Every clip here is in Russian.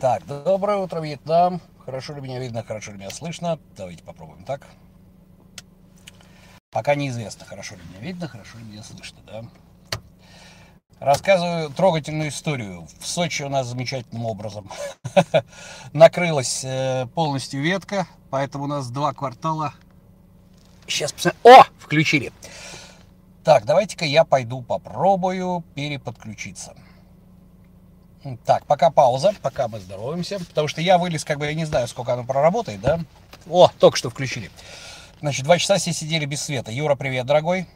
Так, доброе утро, Вьетнам. Хорошо ли меня видно, хорошо ли меня слышно? Давайте попробуем так. Пока неизвестно, хорошо ли меня видно, хорошо ли меня слышно, да. Рассказываю трогательную историю. В Сочи у нас замечательным образом накрылась э, полностью ветка, поэтому у нас два квартала. Сейчас посмотрим. О, включили. Так, давайте-ка я пойду попробую переподключиться. Так, пока пауза, пока мы здороваемся. Потому что я вылез, как бы, я не знаю, сколько оно проработает, да? О, только что включили. Значит, два часа все сидели без света. Юра, привет, дорогой.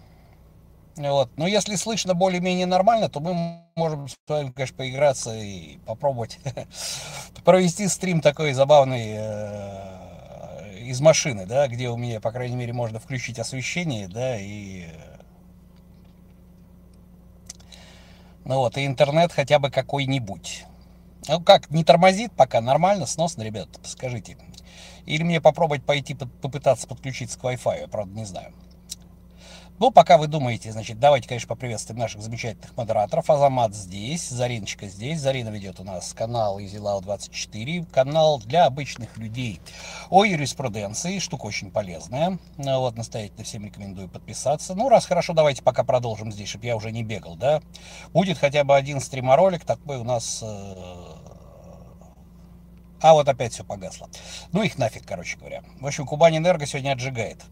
Вот. Но если слышно более-менее нормально, то мы можем с вами, конечно, поиграться и попробовать провести стрим такой забавный э, из машины, да, где у меня, по крайней мере, можно включить освещение, да, и Ну вот, и интернет хотя бы какой-нибудь. Ну как, не тормозит пока? Нормально, сносно, ребят, скажите. Или мне попробовать пойти попытаться подключиться к Wi-Fi, я правда не знаю. Ну, пока вы думаете, значит, давайте, конечно, поприветствуем наших замечательных модераторов. Азамат здесь, Зариночка здесь. Зарина ведет у нас канал EasyLaw24, канал для обычных людей о юриспруденции, штука очень полезная. Ну, вот, настоятельно всем рекомендую подписаться. Ну, раз хорошо, давайте пока продолжим здесь, чтобы я уже не бегал, да. Будет хотя бы один стриморолик такой у нас... Э, а вот опять все погасло. Ну их нафиг, короче говоря. В общем, Кубань Энерго сегодня отжигает.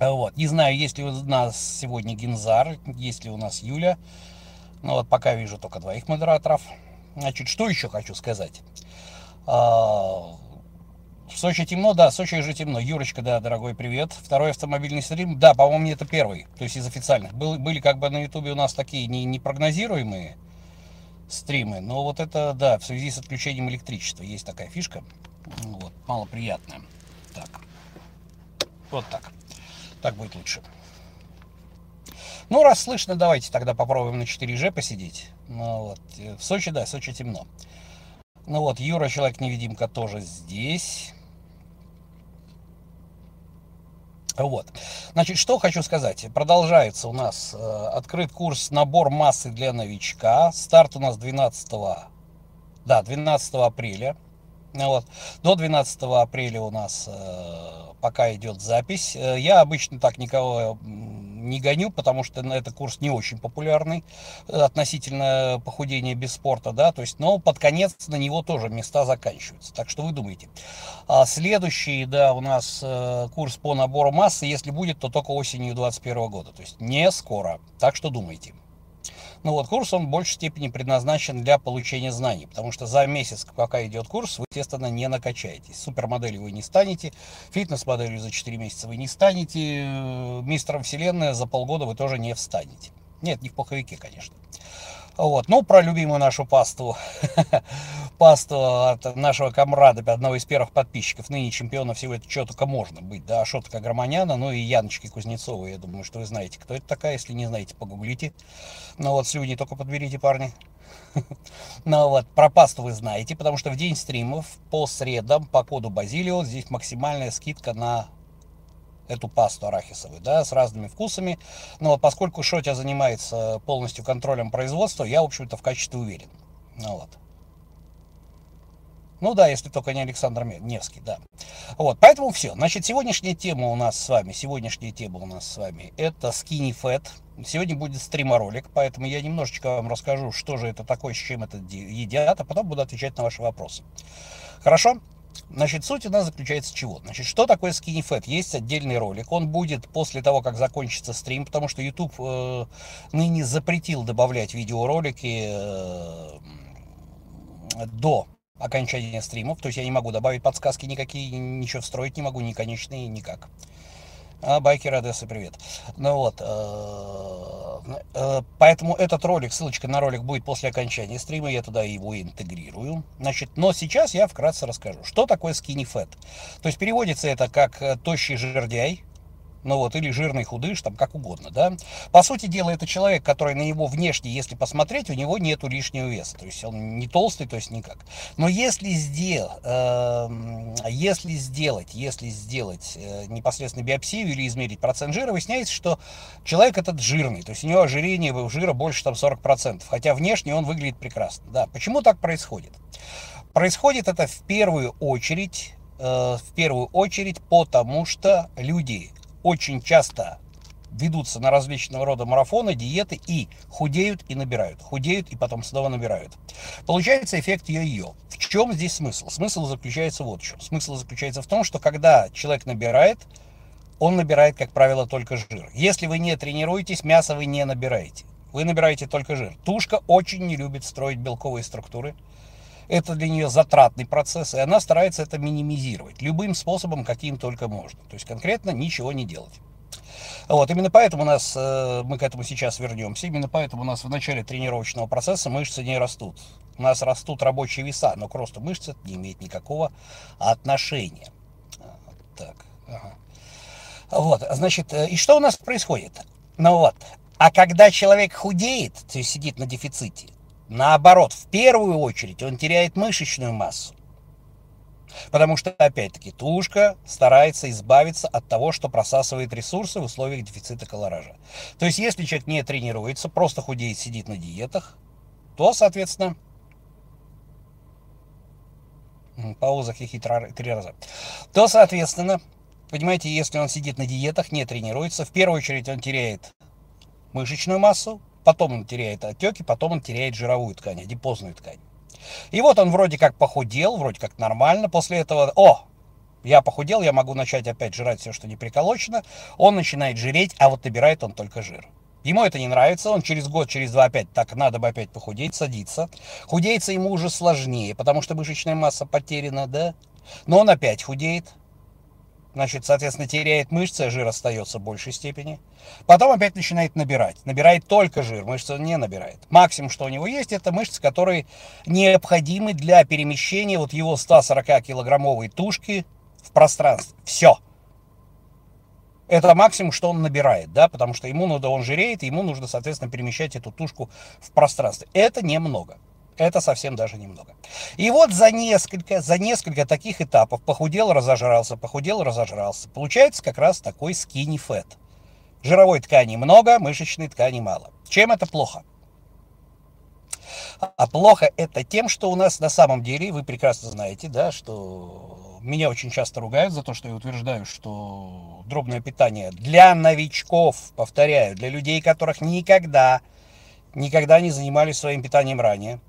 Вот. Не знаю, есть ли у нас сегодня Гинзар, есть ли у нас Юля. Ну вот пока вижу только двоих модераторов. Значит, что еще хочу сказать? А, в Сочи темно, да, в Сочи уже темно. Юрочка, да, дорогой привет. Второй автомобильный стрим, да, по-моему, это первый, то есть из официальных. Был, были как бы на ютубе у нас такие не, непрогнозируемые стримы, но вот это, да, в связи с отключением электричества есть такая фишка. Вот, малоприятная. Так, вот так. Так будет лучше. Ну, раз слышно, давайте тогда попробуем на 4G посидеть. Ну, вот. В Сочи, да, в Сочи темно. Ну вот, Юра, Человек-невидимка тоже здесь. Вот. Значит, что хочу сказать. Продолжается у нас э, открыт курс набор массы для новичка. Старт у нас 12, да, 12 апреля. Вот. До 12 апреля у нас э, пока идет запись. Э, я обычно так никого не гоню, потому что этот курс не очень популярный э, относительно похудения без спорта, да, то есть, но под конец на него тоже места заканчиваются. Так что вы думаете. А следующий, да, у нас э, курс по набору массы, если будет, то только осенью 2021 года, то есть не скоро. Так что думайте. Ну вот, курс, он в большей степени предназначен для получения знаний, потому что за месяц, пока идет курс, вы, естественно, не накачаетесь. Супермоделью вы не станете, фитнес-моделью за 4 месяца вы не станете, э, мистером вселенной за полгода вы тоже не встанете. Нет, не в пуховике, конечно. Вот. Ну, про любимую нашу пасту, пасту от нашего комрада, одного из первых подписчиков, ныне чемпиона всего это что только можно быть, да, Шотка Громаняна, ну и Яночки Кузнецовой, я думаю, что вы знаете, кто это такая, если не знаете, погуглите. Ну вот, слюни только подберите, парни. Ну вот, про пасту вы знаете, потому что в день стримов по средам по коду Базилио здесь максимальная скидка на эту пасту арахисовую, да, с разными вкусами. Но поскольку Шотя занимается полностью контролем производства, я, в общем-то, в качестве уверен. Ну вот. Ну да, если только не Александр Невский, да. Вот, поэтому все. Значит, сегодняшняя тема у нас с вами, сегодняшняя тема у нас с вами, это Skinny Fat. Сегодня будет стриморолик, поэтому я немножечко вам расскажу, что же это такое, с чем это едят, а потом буду отвечать на ваши вопросы. Хорошо? Значит, суть у нас заключается чего? Значит, что такое Skinny Fat? Есть отдельный ролик. Он будет после того, как закончится стрим, потому что YouTube э, ныне запретил добавлять видеоролики э, до окончания стримов. То есть я не могу добавить подсказки никакие, ничего встроить не могу, ни конечные, никак. А, байкер Одессы, привет. Ну вот, э, э, поэтому этот ролик, ссылочка на ролик будет после окончания стрима, я туда его интегрирую. Значит, но сейчас я вкратце расскажу, что такое skinny fat. То есть переводится это как э, тощий жердяй, ну вот, или жирный худыш, там, как угодно, да. По сути дела, это человек, который на него внешне, если посмотреть, у него нету лишнего веса, то есть он не толстый, то есть никак. Но если, сдел, э, если сделать, если сделать э, непосредственно биопсию или измерить процент жира, выясняется, что человек этот жирный, то есть у него ожирение жира больше там 40%, хотя внешне он выглядит прекрасно, да. Почему так происходит? Происходит это в первую очередь, э, в первую очередь потому, что люди очень часто ведутся на различного рода марафоны, диеты и худеют и набирают, худеют и потом снова набирают. Получается эффект йо-йо. В чем здесь смысл? Смысл заключается вот в чем. Смысл заключается в том, что когда человек набирает, он набирает, как правило, только жир. Если вы не тренируетесь, мясо вы не набираете. Вы набираете только жир. Тушка очень не любит строить белковые структуры. Это для нее затратный процесс, и она старается это минимизировать любым способом, каким только можно. То есть конкретно ничего не делать. Вот, именно поэтому у нас, э, мы к этому сейчас вернемся, именно поэтому у нас в начале тренировочного процесса мышцы не растут. У нас растут рабочие веса, но к росту мышц это не имеет никакого отношения. Так, ага. Вот, значит, э, и что у нас происходит? Ну вот, а когда человек худеет, то есть сидит на дефиците, наоборот, в первую очередь он теряет мышечную массу. Потому что, опять-таки, тушка старается избавиться от того, что просасывает ресурсы в условиях дефицита колоража. То есть, если человек не тренируется, просто худеет, сидит на диетах, то, соответственно, пауза хихи три раза, то, соответственно, понимаете, если он сидит на диетах, не тренируется, в первую очередь он теряет мышечную массу, потом он теряет отеки, потом он теряет жировую ткань, адипозную ткань. И вот он вроде как похудел, вроде как нормально. После этого, о, я похудел, я могу начать опять жрать все, что не приколочено. Он начинает жиреть, а вот набирает он только жир. Ему это не нравится, он через год, через два опять, так, надо бы опять похудеть, садится. Худеется ему уже сложнее, потому что мышечная масса потеряна, да? Но он опять худеет, значит, соответственно, теряет мышцы, жир остается в большей степени. Потом опять начинает набирать. Набирает только жир, мышцы не набирает. Максимум, что у него есть, это мышцы, которые необходимы для перемещения вот его 140-килограммовой тушки в пространстве. Все. Это максимум, что он набирает, да, потому что ему надо, он жиреет, ему нужно, соответственно, перемещать эту тушку в пространстве. Это немного. Это совсем даже немного. И вот за несколько, за несколько таких этапов похудел, разожрался, похудел, разожрался. Получается как раз такой skinny fat. Жировой ткани много, мышечной ткани мало. Чем это плохо? А плохо это тем, что у нас на самом деле, вы прекрасно знаете, да, что меня очень часто ругают за то, что я утверждаю, что дробное питание для новичков, повторяю, для людей, которых никогда, никогда не занимались своим питанием ранее,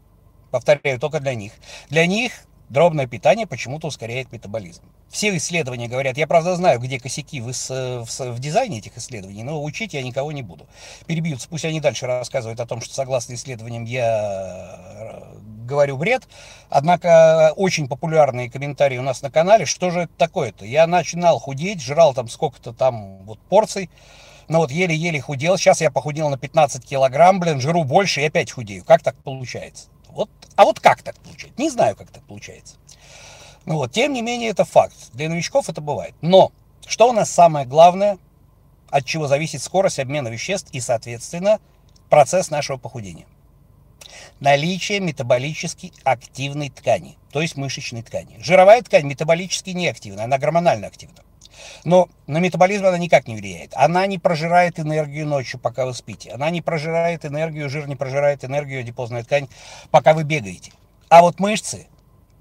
повторяю, только для них. Для них дробное питание почему-то ускоряет метаболизм. Все исследования говорят, я правда знаю, где косяки в, в, в дизайне этих исследований, но учить я никого не буду. Перебьются, пусть они дальше рассказывают о том, что согласно исследованиям я э, говорю бред. Однако очень популярные комментарии у нас на канале, что же это такое-то? Я начинал худеть, жрал там сколько-то там вот порций, но вот еле-еле худел, сейчас я похудел на 15 килограмм, блин, жру больше и опять худею. Как так получается? Вот, а вот как так получается? Не знаю, как так получается. Ну вот, тем не менее, это факт. Для новичков это бывает. Но что у нас самое главное, от чего зависит скорость обмена веществ и, соответственно, процесс нашего похудения? Наличие метаболически активной ткани, то есть мышечной ткани. Жировая ткань метаболически неактивна, она гормонально активна. Но на метаболизм она никак не влияет. Она не прожирает энергию ночью, пока вы спите. Она не прожирает энергию, жир не прожирает энергию, адипозная ткань, пока вы бегаете. А вот мышцы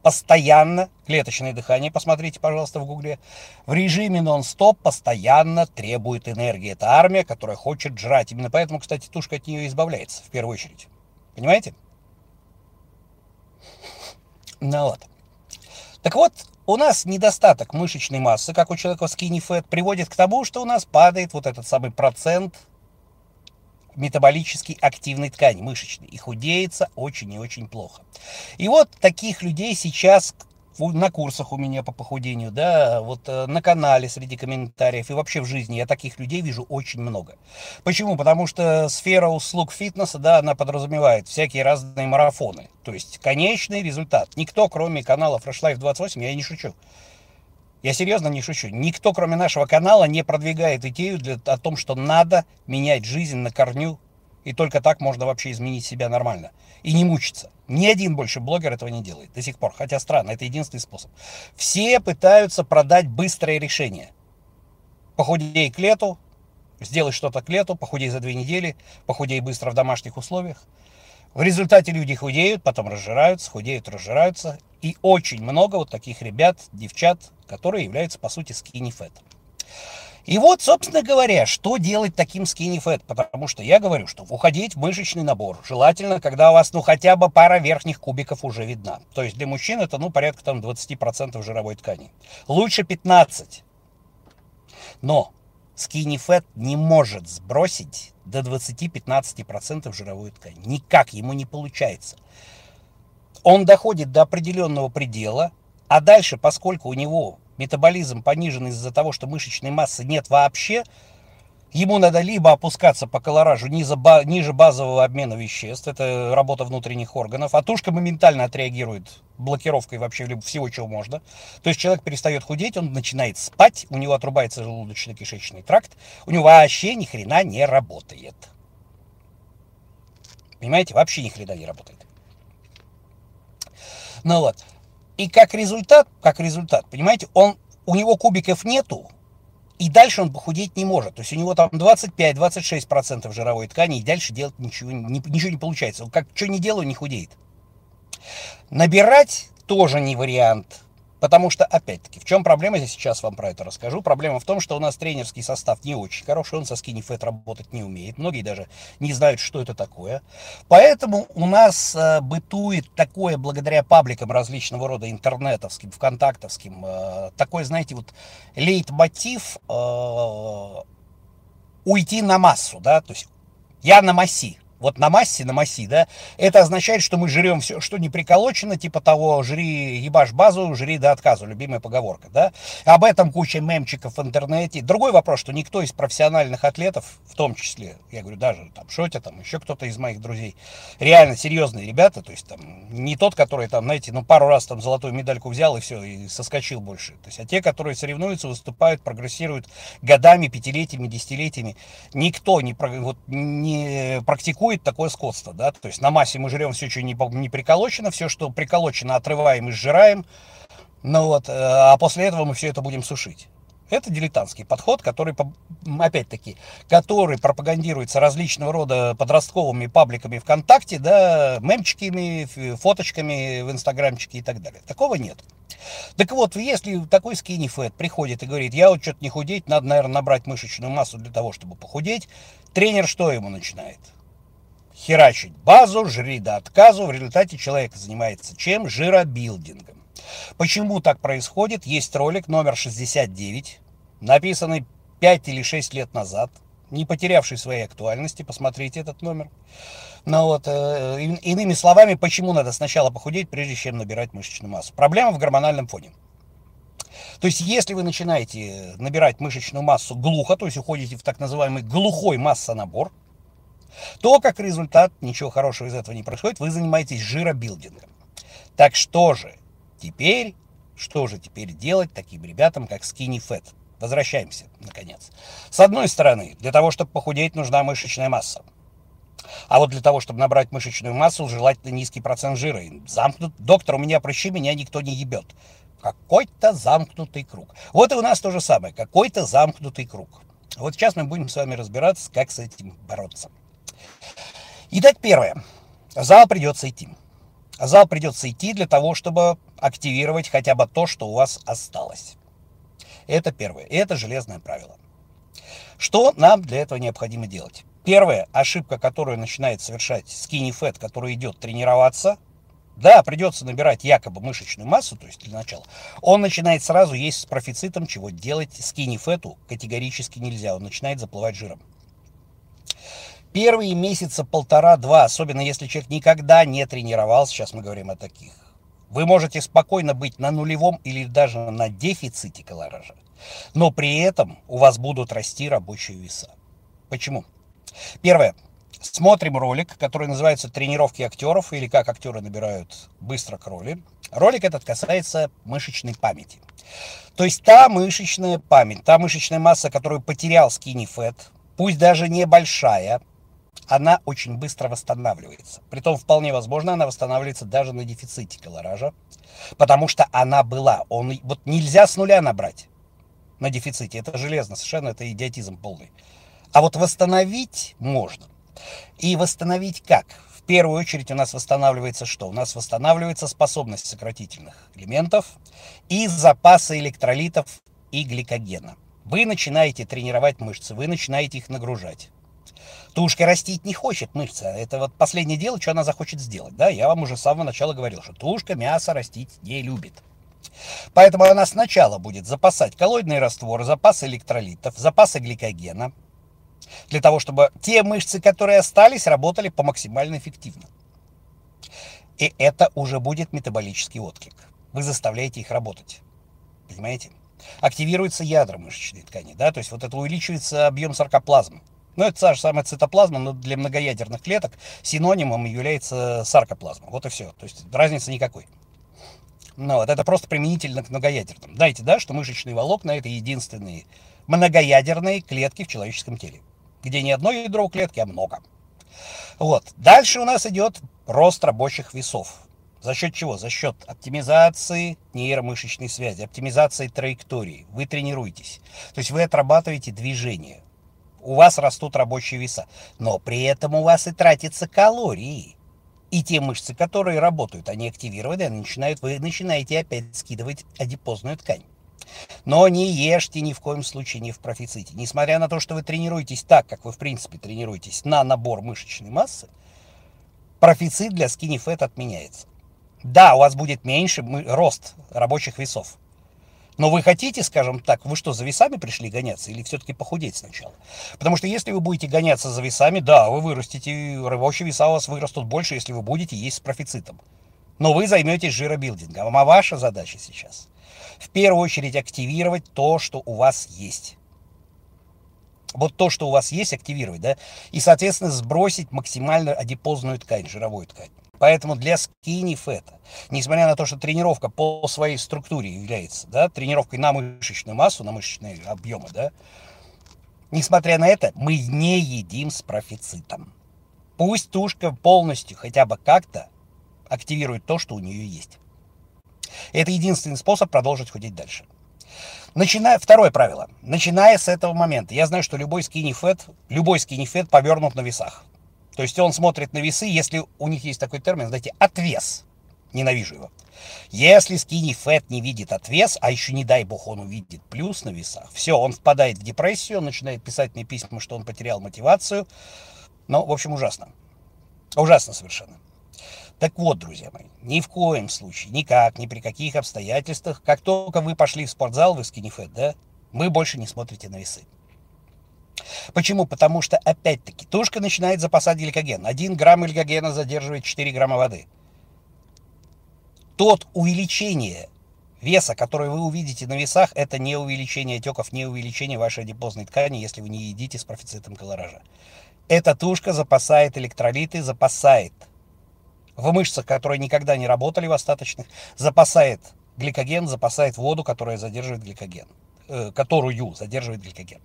постоянно, клеточное дыхание, посмотрите, пожалуйста, в гугле, в режиме нон-стоп постоянно требует энергии. Это армия, которая хочет жрать. Именно поэтому, кстати, тушка от нее избавляется, в первую очередь. Понимаете? Ну вот. Так вот, у нас недостаток мышечной массы, как у человека skinny fat, приводит к тому, что у нас падает вот этот самый процент метаболически активной ткани мышечной и худеется очень и очень плохо. И вот таких людей сейчас на курсах у меня по похудению, да, вот э, на канале среди комментариев и вообще в жизни я таких людей вижу очень много. Почему? Потому что сфера услуг фитнеса, да, она подразумевает всякие разные марафоны. То есть конечный результат. Никто, кроме канала Fresh Life 28, я не шучу, Я серьезно не шучу. Никто, кроме нашего канала, не продвигает идею для, о том, что надо менять жизнь на корню, и только так можно вообще изменить себя нормально. И не мучиться. Ни один больше блогер этого не делает до сих пор. Хотя странно, это единственный способ. Все пытаются продать быстрое решение. Похудей к лету, сделай что-то к лету, похудей за две недели, похудей быстро в домашних условиях. В результате люди худеют, потом разжираются, худеют, разжираются. И очень много вот таких ребят, девчат, которые являются, по сути, fat. И вот, собственно говоря, что делать таким skinny fat? Потому что я говорю, что уходить в мышечный набор желательно, когда у вас, ну, хотя бы пара верхних кубиков уже видна. То есть для мужчин это, ну, порядка там 20% жировой ткани. Лучше 15. Но skinny fat не может сбросить до 20-15% жировую ткань. Никак ему не получается. Он доходит до определенного предела, а дальше, поскольку у него метаболизм понижен из-за того, что мышечной массы нет вообще, ему надо либо опускаться по колоражу ниже, ниже базового обмена веществ, это работа внутренних органов, а тушка моментально отреагирует блокировкой вообще всего, чего можно. То есть человек перестает худеть, он начинает спать, у него отрубается желудочно-кишечный тракт, у него вообще ни хрена не работает. Понимаете, вообще ни хрена не работает. Ну вот. И как результат, как результат, понимаете, он, у него кубиков нету, и дальше он похудеть не может. То есть у него там 25-26% жировой ткани, и дальше делать ничего не, ничего не получается. Он как что не делаю, не худеет. Набирать тоже не вариант. Потому что, опять-таки, в чем проблема, я сейчас вам про это расскажу. Проблема в том, что у нас тренерский состав не очень хороший, он со skinny fat работать не умеет. Многие даже не знают, что это такое. Поэтому у нас э, бытует такое, благодаря пабликам различного рода интернетовским, вконтактовским, э, такой, знаете, вот лейтмотив э, уйти на массу, да, то есть я на масси, вот на массе, на массе, да, это означает, что мы жрем все, что не приколочено, типа того, жри, ебашь базу, жри до отказа, любимая поговорка, да. Об этом куча мемчиков в интернете. Другой вопрос, что никто из профессиональных атлетов, в том числе, я говорю, даже там Шотя, там еще кто-то из моих друзей, реально серьезные ребята, то есть там не тот, который там, знаете, ну пару раз там золотую медальку взял и все, и соскочил больше. То есть, а те, которые соревнуются, выступают, прогрессируют годами, пятилетиями, десятилетиями, никто не, вот, не практикует практикует такое скотство, да, то есть на массе мы жрем все, что не, не приколочено, все, что приколочено, отрываем и сжираем, ну вот, э, а после этого мы все это будем сушить. Это дилетантский подход, который, опять-таки, который пропагандируется различного рода подростковыми пабликами ВКонтакте, да, мемчиками, фоточками в Инстаграмчике и так далее. Такого нет. Так вот, если такой скини фэт приходит и говорит, я вот что-то не худеть, надо, наверное, набрать мышечную массу для того, чтобы похудеть, тренер что ему начинает? Херачить базу, жри до отказу. В результате человек занимается чем? Жиробилдингом. Почему так происходит? Есть ролик номер 69, написанный 5 или 6 лет назад, не потерявший своей актуальности. Посмотрите этот номер. Но ну вот, э, иными словами, почему надо сначала похудеть, прежде чем набирать мышечную массу? Проблема в гормональном фоне. То есть, если вы начинаете набирать мышечную массу глухо, то есть уходите в так называемый глухой массонабор, то как результат ничего хорошего из этого не происходит, вы занимаетесь жиробилдингом. Так что же теперь, что же теперь делать таким ребятам, как Skinny Fat? Возвращаемся, наконец. С одной стороны, для того, чтобы похудеть, нужна мышечная масса. А вот для того, чтобы набрать мышечную массу, желательно низкий процент жира. Замкнут. Доктор, у меня прыщи, меня никто не ебет. Какой-то замкнутый круг. Вот и у нас то же самое. Какой-то замкнутый круг. Вот сейчас мы будем с вами разбираться, как с этим бороться. Итак, первое. Зал придется идти. Зал придется идти для того, чтобы активировать хотя бы то, что у вас осталось. Это первое. И это железное правило. Что нам для этого необходимо делать? Первая ошибка, которую начинает совершать skinny fat, который идет тренироваться, да, придется набирать якобы мышечную массу, то есть для начала, он начинает сразу есть с профицитом, чего делать skinny fat категорически нельзя, он начинает заплывать жиром. Первые месяца полтора-два, особенно если человек никогда не тренировался, сейчас мы говорим о таких, вы можете спокойно быть на нулевом или даже на дефиците колоража, но при этом у вас будут расти рабочие веса. Почему? Первое. смотрим ролик, который называется «Тренировки актеров» или «Как актеры набирают быстро кроли». Ролик этот касается мышечной памяти. То есть та мышечная память, та мышечная масса, которую потерял fat, пусть даже небольшая, она очень быстро восстанавливается. Притом вполне возможно, она восстанавливается даже на дефиците колоража, потому что она была. Он, вот нельзя с нуля набрать на дефиците. Это железно, совершенно это идиотизм полный. А вот восстановить можно. И восстановить как? В первую очередь у нас восстанавливается что? У нас восстанавливается способность сократительных элементов и запасы электролитов и гликогена. Вы начинаете тренировать мышцы, вы начинаете их нагружать. Тушка растить не хочет мышца. Это вот последнее дело, что она захочет сделать. Да? Я вам уже с самого начала говорил, что тушка мясо растить не любит. Поэтому она сначала будет запасать коллоидный раствор, запасы электролитов, запасы гликогена, для того, чтобы те мышцы, которые остались, работали по максимально эффективно. И это уже будет метаболический отклик. Вы заставляете их работать. Понимаете? Активируется ядра мышечной ткани, да, то есть вот это увеличивается объем саркоплазмы. Ну, это та же самая цитоплазма, но для многоядерных клеток синонимом является саркоплазма. Вот и все. То есть разницы никакой. Ну, вот это просто применительно к многоядерным. Дайте, да, что мышечные волокна это единственные многоядерные клетки в человеческом теле, где не одно ядро у клетки, а много. Вот. Дальше у нас идет рост рабочих весов. За счет чего? За счет оптимизации нейромышечной связи, оптимизации траектории. Вы тренируетесь. То есть вы отрабатываете движение. У вас растут рабочие веса. Но при этом у вас и тратятся калории. И те мышцы, которые работают, они активированы, они начинают, вы начинаете опять скидывать адипозную ткань. Но не ешьте ни в коем случае не в профиците. Несмотря на то, что вы тренируетесь так, как вы в принципе тренируетесь на набор мышечной массы, профицит для skinny fat отменяется. Да, у вас будет меньше рост рабочих весов. Но вы хотите, скажем так, вы что, за весами пришли гоняться или все-таки похудеть сначала? Потому что если вы будете гоняться за весами, да, вы вырастете, рабочие веса у вас вырастут больше, если вы будете есть с профицитом. Но вы займетесь жиробилдингом. А ваша задача сейчас в первую очередь активировать то, что у вас есть. Вот то, что у вас есть, активировать, да, и, соответственно, сбросить максимально адипозную ткань, жировую ткань. Поэтому для fat, несмотря на то, что тренировка по своей структуре является да, тренировкой на мышечную массу, на мышечные объемы, да, несмотря на это, мы не едим с профицитом. Пусть тушка полностью хотя бы как-то активирует то, что у нее есть. Это единственный способ продолжить худеть дальше. Начиная, второе правило. Начиная с этого момента, я знаю, что любой fat, любой fat повернут на весах. То есть он смотрит на весы, если у них есть такой термин, знаете, отвес. Ненавижу его. Если skinny fat не видит отвес, а еще не дай бог он увидит плюс на весах, все, он впадает в депрессию, начинает писать мне письма, что он потерял мотивацию. Ну, в общем, ужасно. Ужасно совершенно. Так вот, друзья мои, ни в коем случае, никак, ни при каких обстоятельствах, как только вы пошли в спортзал, вы fat, да, вы больше не смотрите на весы. Почему? Потому что, опять-таки, тушка начинает запасать гликоген. 1 грамм гликогена задерживает 4 грамма воды. Тот увеличение веса, которое вы увидите на весах, это не увеличение отеков, не увеличение вашей адипозной ткани, если вы не едите с профицитом колоража. Эта тушка запасает электролиты, запасает в мышцах, которые никогда не работали в остаточных, запасает гликоген, запасает воду, которая задерживает гликоген, э, которую задерживает гликоген.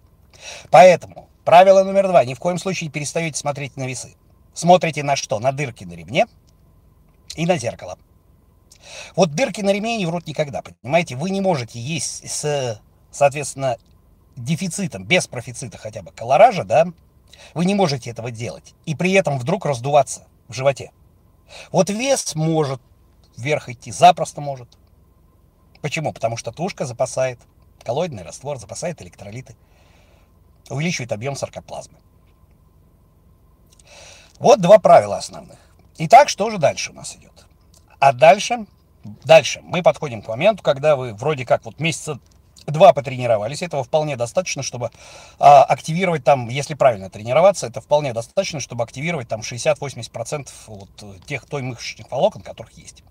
Поэтому правило номер два. Ни в коем случае не перестаете смотреть на весы. Смотрите на что? На дырки на ремне и на зеркало. Вот дырки на ремне не врут никогда, понимаете? Вы не можете есть с, соответственно, дефицитом, без профицита хотя бы колоража, да? Вы не можете этого делать. И при этом вдруг раздуваться в животе. Вот вес может вверх идти, запросто может. Почему? Потому что тушка запасает коллоидный раствор, запасает электролиты увеличивает объем саркоплазмы. Вот два правила основных. Итак, что же дальше у нас идет? А дальше, дальше мы подходим к моменту, когда вы вроде как вот месяца два потренировались, этого вполне достаточно, чтобы а, активировать там, если правильно тренироваться, это вполне достаточно, чтобы активировать там 60-80% вот тех той мышечных волокон, которых есть.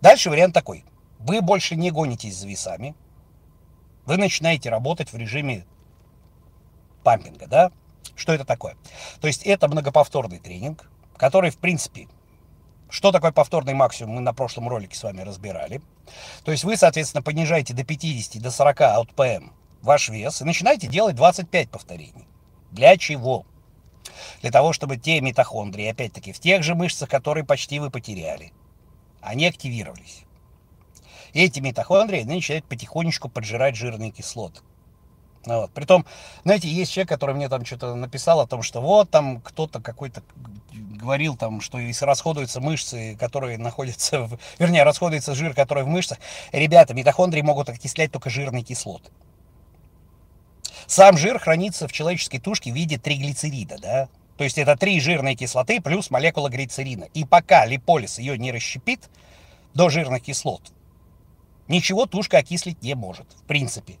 Дальше вариант такой. Вы больше не гонитесь за весами, вы начинаете работать в режиме пампинга, да, Что это такое? То есть это многоповторный тренинг, который, в принципе, что такое повторный максимум, мы на прошлом ролике с вами разбирали. То есть вы, соответственно, понижаете до 50, до 40 от ПМ ваш вес и начинаете делать 25 повторений. Для чего? Для того, чтобы те митохондрии, опять-таки, в тех же мышцах, которые почти вы потеряли, они активировались. И эти митохондрии начинают потихонечку поджирать жирные кислоты. Ну вот. Притом, знаете, есть человек, который мне там что-то написал о том, что вот там кто-то какой-то говорил там, что если расходуются мышцы, которые находятся, в, вернее, расходуется жир, который в мышцах. Ребята, митохондрии могут окислять только жирные кислоты. Сам жир хранится в человеческой тушке в виде триглицерида, да? То есть это три жирные кислоты плюс молекула глицерина. И пока липолиз ее не расщепит до жирных кислот, ничего тушка окислить не может, в принципе.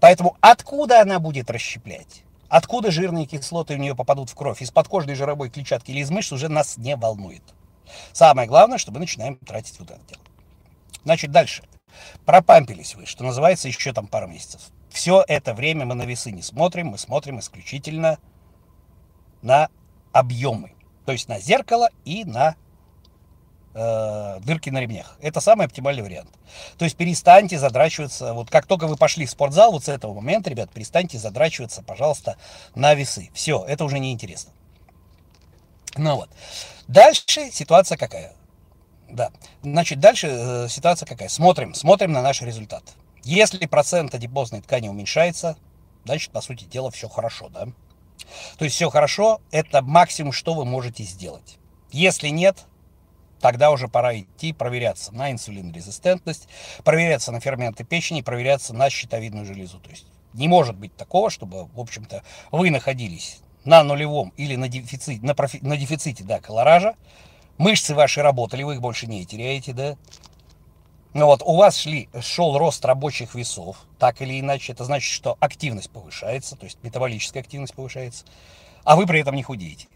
Поэтому откуда она будет расщеплять? Откуда жирные кислоты у нее попадут в кровь? Из подкожной жировой клетчатки или из мышц уже нас не волнует. Самое главное, что мы начинаем тратить вот это дело. Значит, дальше. Пропампились вы, что называется, еще там пару месяцев. Все это время мы на весы не смотрим, мы смотрим исключительно на объемы. То есть на зеркало и на э, дырки на ремнях. Это самый оптимальный вариант. То есть перестаньте задрачиваться, вот как только вы пошли в спортзал, вот с этого момента, ребят, перестаньте задрачиваться, пожалуйста, на весы. Все, это уже не интересно. Ну вот. Дальше ситуация какая? Да. Значит, дальше э, ситуация какая? Смотрим, смотрим на наш результат. Если процент адипозной ткани уменьшается, значит, по сути дела, все хорошо, да? То есть все хорошо, это максимум, что вы можете сделать. Если нет, тогда уже пора идти проверяться на инсулинорезистентность, проверяться на ферменты печени, проверяться на щитовидную железу. То есть не может быть такого, чтобы, в общем-то, вы находились на нулевом или на дефиците, на, профи, на дефиците да, колоража, мышцы ваши работали, вы их больше не теряете, да, ну вот, у вас шли, шел рост рабочих весов, так или иначе, это значит, что активность повышается, то есть метаболическая активность повышается, а вы при этом не худеете.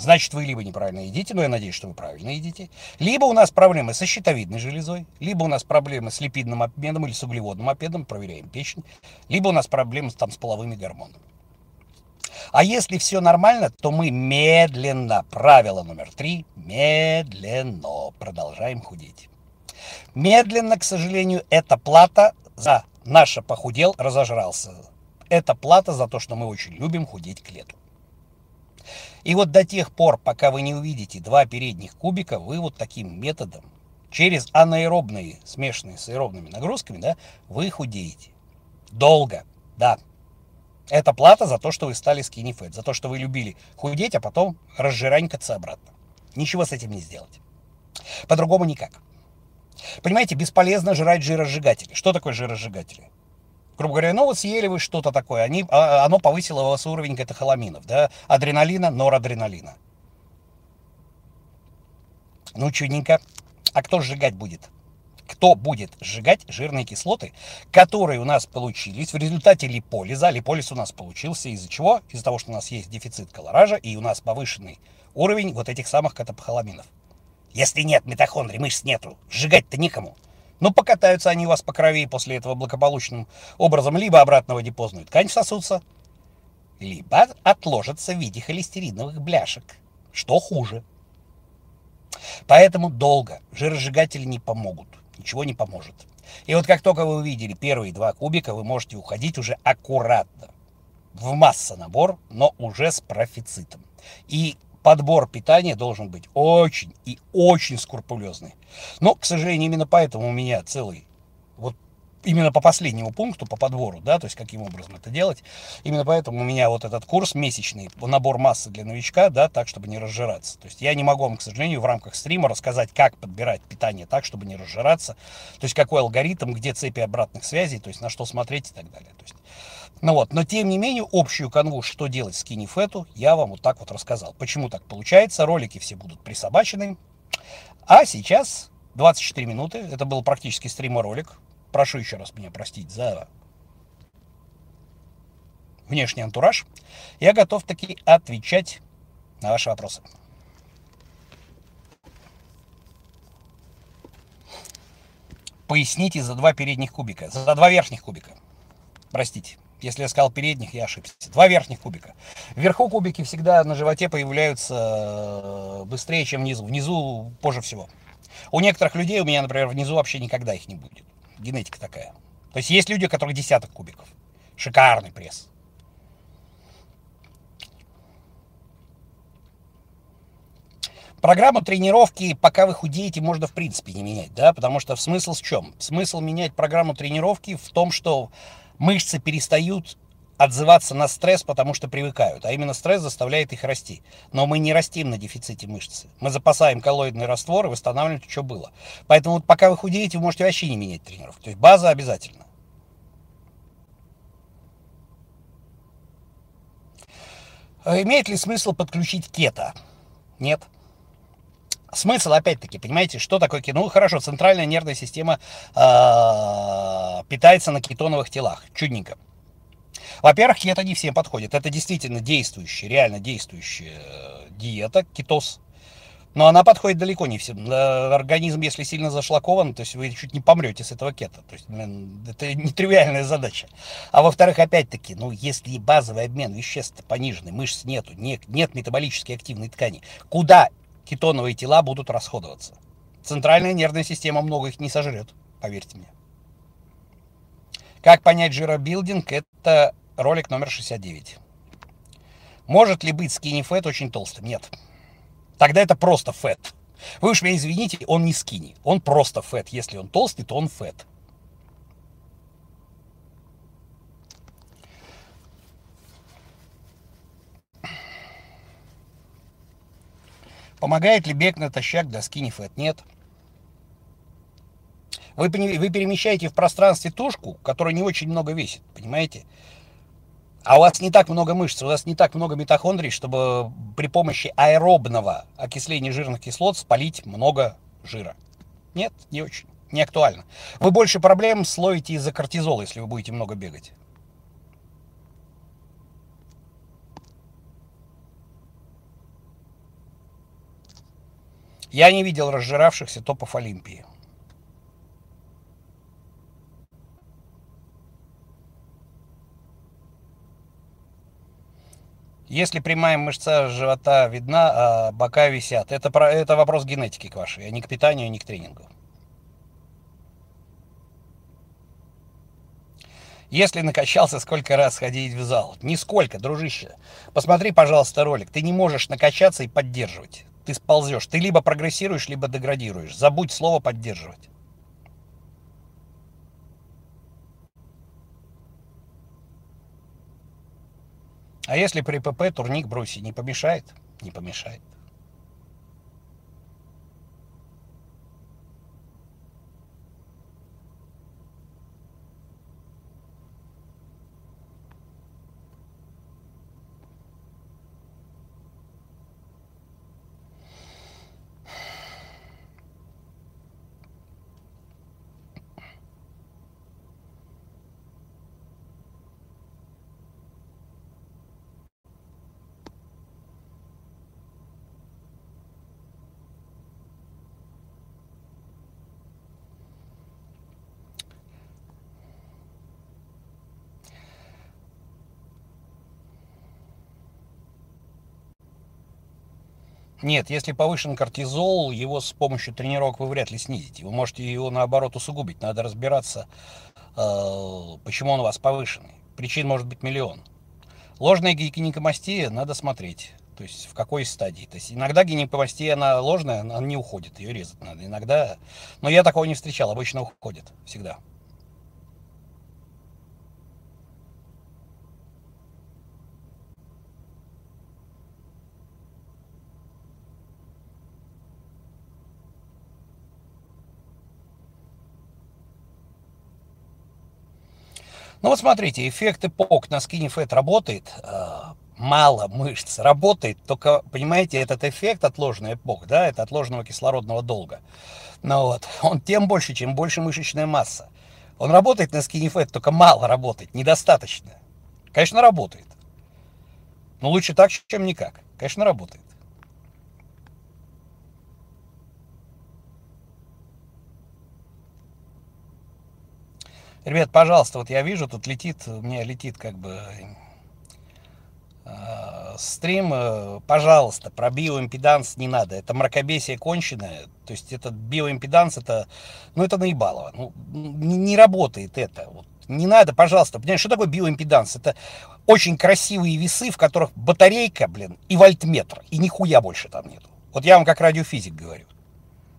Значит, вы либо неправильно едите, но я надеюсь, что вы правильно едите, либо у нас проблемы со щитовидной железой, либо у нас проблемы с липидным обменом или с углеводным обменом, проверяем печень, либо у нас проблемы там, с половыми гормонами. А если все нормально, то мы медленно, правило номер три, медленно продолжаем худеть. Медленно, к сожалению, это плата за наше похудел, разожрался. Это плата за то, что мы очень любим худеть к лету. И вот до тех пор, пока вы не увидите два передних кубика, вы вот таким методом, через анаэробные, смешанные с аэробными нагрузками, да, вы худеете. Долго, да. Это плата за то, что вы стали skinny fat, за то, что вы любили худеть, а потом разжиранькаться обратно. Ничего с этим не сделать. По-другому никак. Понимаете, бесполезно жрать жиросжигатели. Что такое жиросжигатели? Грубо говоря, ну вот съели вы что-то такое, они, а, оно повысило у вас уровень катехоламинов, да, адреналина, норадреналина. Ну, чудненько. А кто сжигать будет? Кто будет сжигать жирные кислоты, которые у нас получились в результате липолиза? Липолиз у нас получился из-за чего? Из-за того, что у нас есть дефицит колоража и у нас повышенный уровень вот этих самых катехоламинов. Если нет митохондрий, мышц нету, сжигать-то никому. Ну, покатаются они у вас по крови после этого благополучным образом, либо обратно в ткань всосутся, либо отложатся в виде холестериновых бляшек. Что хуже? Поэтому долго жиросжигатели не помогут, ничего не поможет. И вот как только вы увидели первые два кубика, вы можете уходить уже аккуратно в массонабор, но уже с профицитом. И подбор питания должен быть очень и очень скрупулезный. Но, к сожалению, именно поэтому у меня целый, именно по последнему пункту, по подбору, да, то есть каким образом это делать, именно поэтому у меня вот этот курс месячный, набор массы для новичка, да, так, чтобы не разжираться. То есть я не могу вам, к сожалению, в рамках стрима рассказать, как подбирать питание так, чтобы не разжираться, то есть какой алгоритм, где цепи обратных связей, то есть на что смотреть и так далее. То есть ну вот, но тем не менее, общую канву, что делать с кинефету, я вам вот так вот рассказал. Почему так получается, ролики все будут присобачены. А сейчас 24 минуты, это был практически стрима-ролик. Прошу еще раз меня простить за внешний антураж. Я готов таки отвечать на ваши вопросы. Поясните за два передних кубика, за два верхних кубика. Простите Если я сказал передних, я ошибся. Два верхних кубика. Вверху кубики всегда на животе появляются э, быстрее, чем внизу. Внизу позже всего. У некоторых людей, у меня, например, внизу вообще никогда их не будет. Генетика такая. То есть есть люди, у которых десяток кубиков. Шикарный пресс. Программу тренировки, пока вы худеете, можно в принципе не менять, да, потому что смысл в чем? Смысл менять программу тренировки в том, что мышцы перестают отзываться на стресс, потому что привыкают, а именно стресс заставляет их расти. Но мы не растим на дефиците мышцы. Мы запасаем коллоидный раствор и восстанавливаем, что было. Поэтому вот пока вы худеете, вы можете вообще не менять тренировку. То есть база обязательно. А имеет ли смысл подключить кето? Нет. Смысл, опять-таки, понимаете, что такое кето? Ну, хорошо, центральная нервная система э, питается на кетоновых телах. Чудненько. Во-первых, кето не всем подходит. Это действительно действующая, реально действующая э, диета, кетоз. Но она подходит далеко не всем. Организм, если сильно зашлакован, то есть вы чуть не помрете с этого кета. То есть это нетривиальная задача. А во-вторых, опять-таки, ну если базовый обмен веществ пониженный, мышц нету, нет, нет метаболически активной ткани, куда кетоновые тела будут расходоваться? Центральная нервная система много их не сожрет, поверьте мне. Как понять жиробилдинг? Это ролик номер 69. Может ли быть skinny fat очень толстым? Нет. Тогда это просто fat. Вы уж меня извините, он не skinny. Он просто fat. Если он толстый, то он fat. Помогает ли бег натощак для скини фэт? Нет. Вы, вы перемещаете в пространстве тушку, которая не очень много весит, понимаете? А у вас не так много мышц, у вас не так много митохондрий, чтобы при помощи аэробного окисления жирных кислот спалить много жира. Нет, не очень, не актуально. Вы больше проблем словите из-за кортизола, если вы будете много бегать. Я не видел разжиравшихся топов Олимпии. Если прямая мышца живота видна, а бока висят, это, про, это вопрос генетики к вашей, а не к питанию, не к тренингу. Если накачался, сколько раз ходить в зал? Нисколько, дружище. Посмотри, пожалуйста, ролик. Ты не можешь накачаться и поддерживать. Ты сползешь. Ты либо прогрессируешь, либо деградируешь. Забудь слово поддерживать. А если при ПП турник бросить не помешает? Не помешает. Нет, если повышен кортизол, его с помощью тренировок вы вряд ли снизите. Вы можете его наоборот усугубить. Надо разбираться, э, почему он у вас повышенный. Причин может быть миллион. Ложная гинекомастия надо смотреть. То есть в какой стадии. То есть иногда гинекомастия, она ложная, она не уходит, ее резать надо. Иногда, но я такого не встречал, обычно уходит всегда. Ну вот смотрите, эффект эпок на fat работает, э, мало мышц работает, только, понимаете, этот эффект отложенный эпок, да, это отложенного кислородного долга. Ну вот, он тем больше, чем больше мышечная масса. Он работает на fat, только мало работает, недостаточно. Конечно, работает. Но лучше так, чем никак. Конечно, работает. Ребят, пожалуйста, вот я вижу, тут летит, у меня летит как бы э, стрим, э, пожалуйста, про биоимпеданс не надо. Это мракобесие конченое. То есть этот биоимпеданс, это, ну это наебалово. Ну, не, не работает это. Вот. Не надо, пожалуйста. Понимаешь, что такое биоимпеданс? Это очень красивые весы, в которых батарейка, блин, и вольтметр. И нихуя больше там нету. Вот я вам как радиофизик говорю.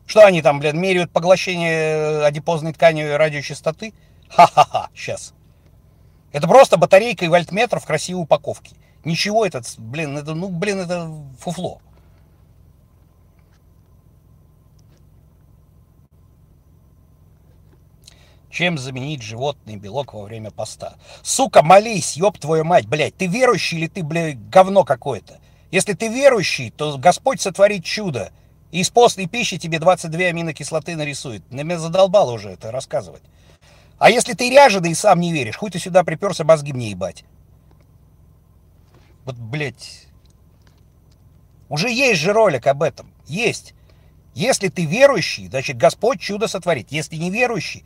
Что они там, блин, меряют поглощение адипозной ткани радиочастоты? Ха-ха-ха, сейчас. Это просто батарейка и вольтметр в красивой упаковке. Ничего этот, блин, это, ну, блин, это фуфло. Чем заменить животный белок во время поста? Сука, молись, ёб твою мать, блядь. Ты верующий или ты, блядь, говно какое-то? Если ты верующий, то Господь сотворит чудо. И из постной пищи тебе 22 аминокислоты нарисует. На меня задолбало уже это рассказывать. А если ты ряженый и сам не веришь, хуй ты сюда приперся мозги мне ебать. Вот, блядь. Уже есть же ролик об этом. Есть. Если ты верующий, значит Господь чудо сотворит. Если не верующий,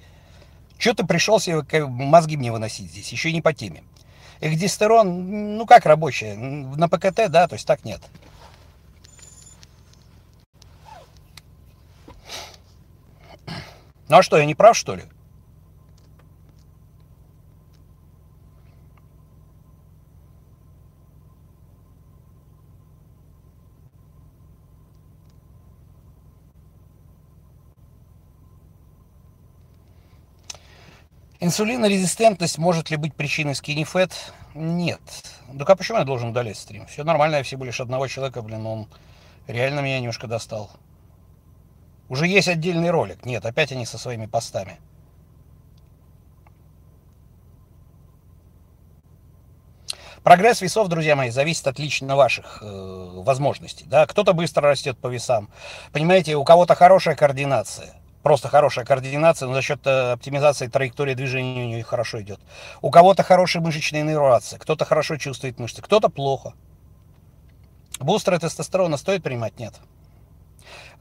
что ты пришел себе мозги мне выносить здесь? Еще и не по теме. Экдистерон, ну как рабочая? На ПКТ, да, то есть так нет. Ну а что, я не прав, что ли? Инсулинорезистентность может ли быть причиной скинифет? Нет. Так а почему я должен удалять стрим? Все нормально, я всего лишь одного человека, блин, он реально меня немножко достал. Уже есть отдельный ролик. Нет, опять они со своими постами. Прогресс весов, друзья мои, зависит от лично ваших э, возможностей. Да? Кто-то быстро растет по весам. Понимаете, у кого-то хорошая координация просто хорошая координация, но за счет э, оптимизации траектории движения у нее хорошо идет. У кого-то хорошая мышечная иннервация, кто-то хорошо чувствует мышцы, кто-то плохо. Бустеры тестостерона стоит принимать? Нет.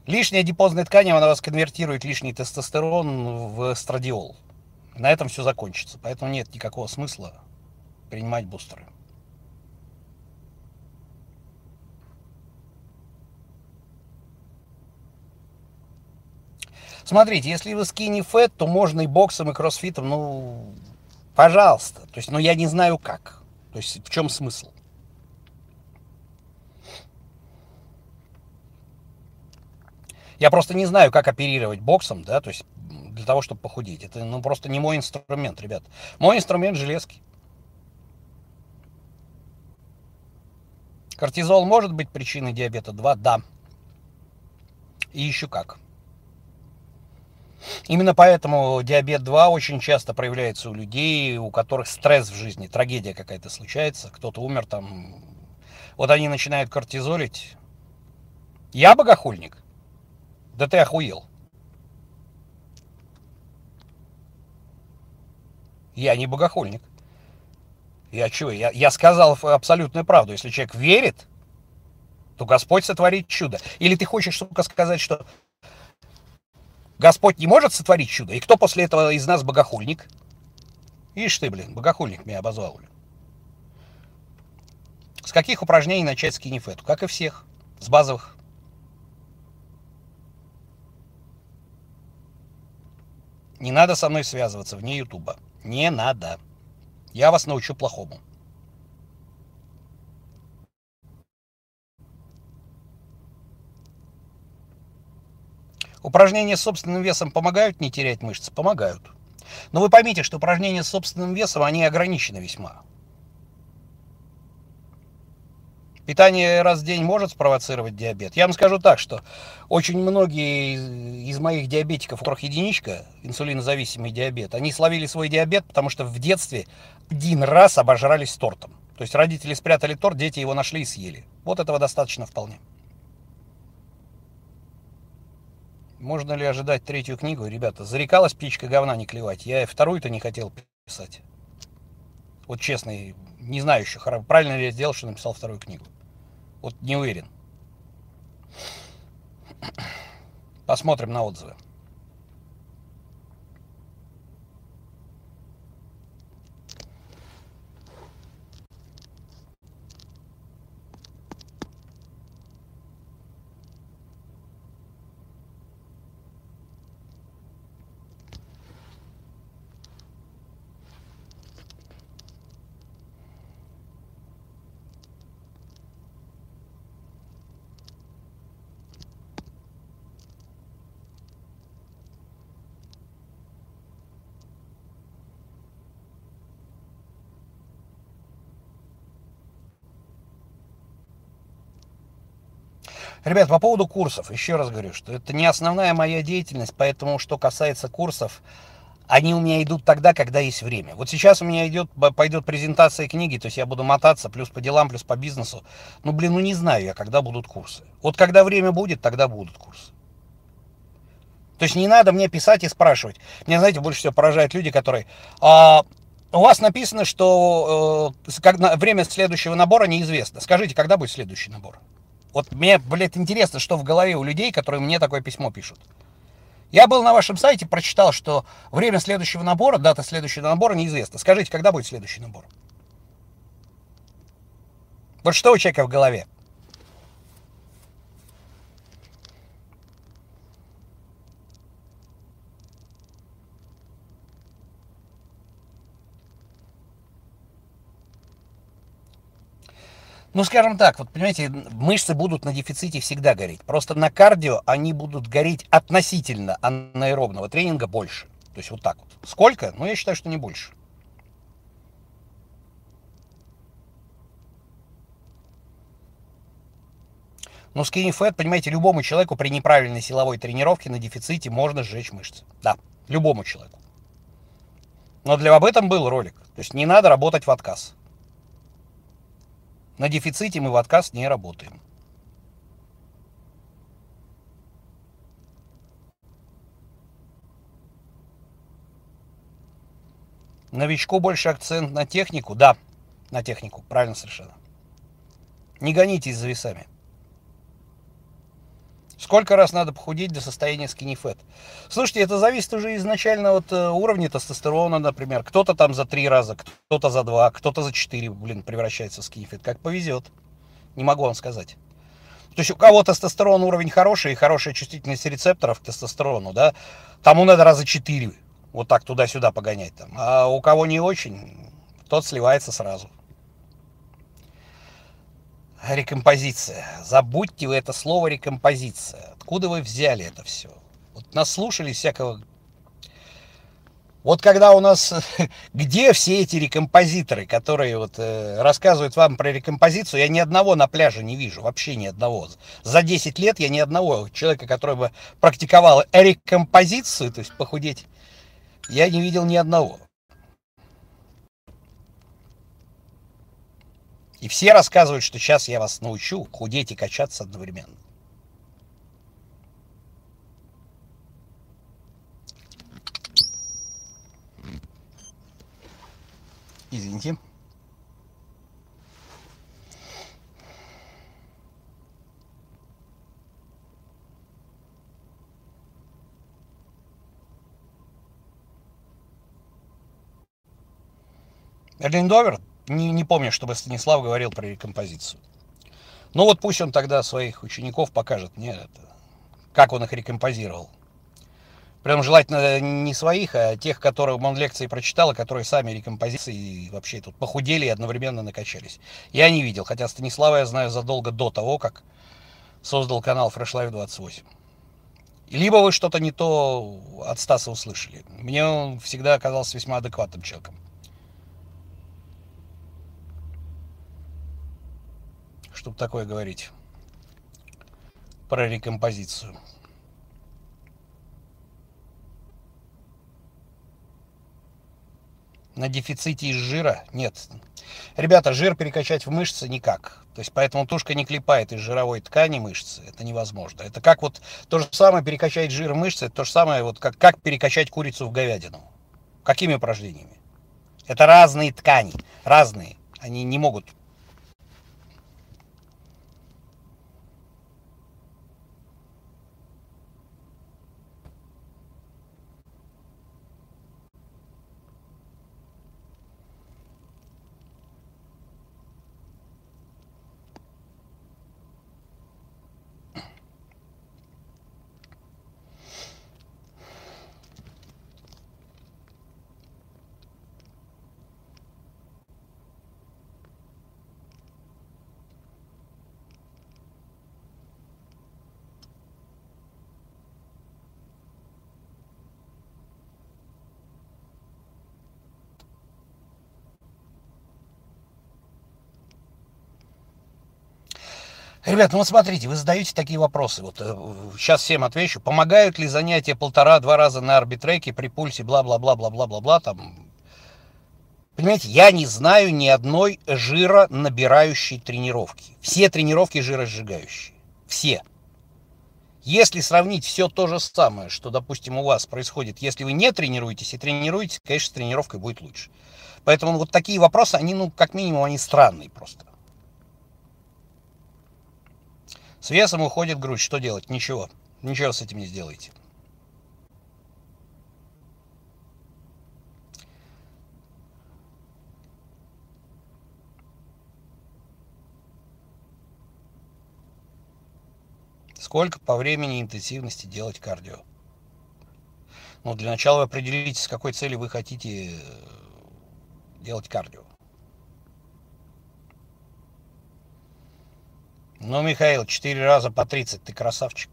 Лишняя дипозная ткань, она вас конвертирует лишний тестостерон в эстрадиол. На этом все закончится. Поэтому нет никакого смысла принимать бустеры. Смотрите, если вы скини фэт, то можно и боксом, и кроссфитом, ну, пожалуйста. То есть, ну, я не знаю как. То есть, в чем смысл? Я просто не знаю, как оперировать боксом, да, то есть для того, чтобы похудеть. Это, ну, просто не мой инструмент, ребят. Мой инструмент железки. Кортизол может быть причиной диабета 2? Да. И еще как. Именно поэтому диабет 2 очень часто проявляется у людей, у которых стресс в жизни, трагедия какая-то случается, кто-то умер там. Вот они начинают кортизолить. Я богохульник? Да ты охуел. Я не богохульник. Я чего? Я, я сказал абсолютную правду. Если человек верит, то Господь сотворит чудо. Или ты хочешь, сука, сказать, что Господь не может сотворить чудо? И кто после этого из нас богохульник? Ишь ты, блин, богохульник меня обозвал. Блин. С каких упражнений начать скинифету? Как и всех. С базовых. Не надо со мной связываться вне Ютуба. Не надо. Я вас научу плохому. Упражнения с собственным весом помогают не терять мышцы? Помогают. Но вы поймите, что упражнения с собственным весом, они ограничены весьма. Питание раз в день может спровоцировать диабет? Я вам скажу так, что очень многие из моих диабетиков, у которых единичка, инсулинозависимый диабет, они словили свой диабет, потому что в детстве один раз обожрались тортом. То есть родители спрятали торт, дети его нашли и съели. Вот этого достаточно вполне. Можно ли ожидать третью книгу? Ребята, зарекалась птичка говна не клевать. Я вторую-то не хотел писать. Вот честно, не знаю еще, правильно ли я сделал, что написал вторую книгу. Вот не уверен. Посмотрим на отзывы. Ребят, по поводу курсов, еще раз говорю, что это не основная моя деятельность, поэтому что касается курсов, они у меня идут тогда, когда есть время. Вот сейчас у меня идет, пойдет презентация книги, то есть я буду мотаться плюс по делам, плюс по бизнесу. Ну, блин, ну не знаю я, когда будут курсы. Вот когда время будет, тогда будут курсы. То есть не надо мне писать и спрашивать. Мне, знаете, больше всего поражают люди, которые... А, у вас написано, что э, время следующего набора неизвестно. Скажите, когда будет следующий набор? Вот мне, блядь, интересно, что в голове у людей, которые мне такое письмо пишут. Я был на вашем сайте, прочитал, что время следующего набора, дата следующего набора неизвестна. Скажите, когда будет следующий набор? Вот что у человека в голове? Ну, скажем так, вот понимаете, мышцы будут на дефиците всегда гореть. Просто на кардио они будут гореть относительно анаэробного тренинга больше. То есть вот так вот. Сколько? Ну, я считаю, что не больше. Но skinny fat, понимаете, любому человеку при неправильной силовой тренировке на дефиците можно сжечь мышцы. Да, любому человеку. Но для об этом был ролик. То есть не надо работать в отказ. На дефиците мы в отказ не работаем. Новичку больше акцент на технику? Да, на технику, правильно совершенно. Не гонитесь за весами. Сколько раз надо похудеть до состояния skinny fat? Слушайте, это зависит уже изначально от э, уровня тестостерона, например. Кто-то там за три раза, кто-то за два, кто-то за четыре, блин, превращается в skinny fat. Как повезет. Не могу вам сказать. То есть у кого тестостерон уровень хороший и хорошая чувствительность рецепторов к тестостерону, да, тому надо раза четыре вот так туда-сюда погонять там. А у кого не очень, тот сливается сразу. Рекомпозиция. Забудьте вы это слово рекомпозиция. Откуда вы взяли это все? Вот наслушались всякого... Вот когда у нас... Где все эти рекомпозиторы, которые вот э, рассказывают вам про рекомпозицию, я ни одного на пляже не вижу, вообще ни одного. За 10 лет я ни одного человека, который бы практиковал рекомпозицию, то есть похудеть, я не видел ни одного. И все рассказывают, что сейчас я вас научу худеть и качаться одновременно. Извините. Эрлиндовер не, не помню, чтобы Станислав говорил про рекомпозицию. Ну вот пусть он тогда своих учеников покажет мне, это, как он их рекомпозировал. Прям желательно не своих, а тех, которым он лекции прочитал, и которые сами рекомпозиции вообще тут похудели и одновременно накачались. Я не видел, хотя Станислава я знаю задолго до того, как создал канал Fresh Life 28. Либо вы что-то не то от Стаса услышали. Мне он всегда оказался весьма адекватным человеком. Чтобы такое говорить про рекомпозицию. На дефиците из жира? Нет. Ребята, жир перекачать в мышцы никак. То есть поэтому тушка не клепает из жировой ткани мышцы. Это невозможно. Это как вот то же самое перекачать жир в мышцы, это то же самое, вот как, как перекачать курицу в говядину. Какими упражнениями? Это разные ткани, разные. Они не могут Ребят, ну вот смотрите, вы задаете такие вопросы. Вот сейчас всем отвечу. Помогают ли занятия полтора-два раза на арбитреке при пульсе бла-бла-бла-бла-бла-бла-бла там? Понимаете, я не знаю ни одной жиронабирающей тренировки. Все тренировки жиросжигающие. Все. Если сравнить все то же самое, что, допустим, у вас происходит, если вы не тренируетесь и тренируетесь, конечно, с тренировкой будет лучше. Поэтому вот такие вопросы, они, ну, как минимум, они странные просто. С весом уходит грудь. Что делать? Ничего. Ничего с этим не сделаете. Сколько по времени и интенсивности делать кардио? Ну, для начала вы определитесь, с какой целью вы хотите э, делать кардио. Ну, Михаил, 4 раза по 30, ты красавчик.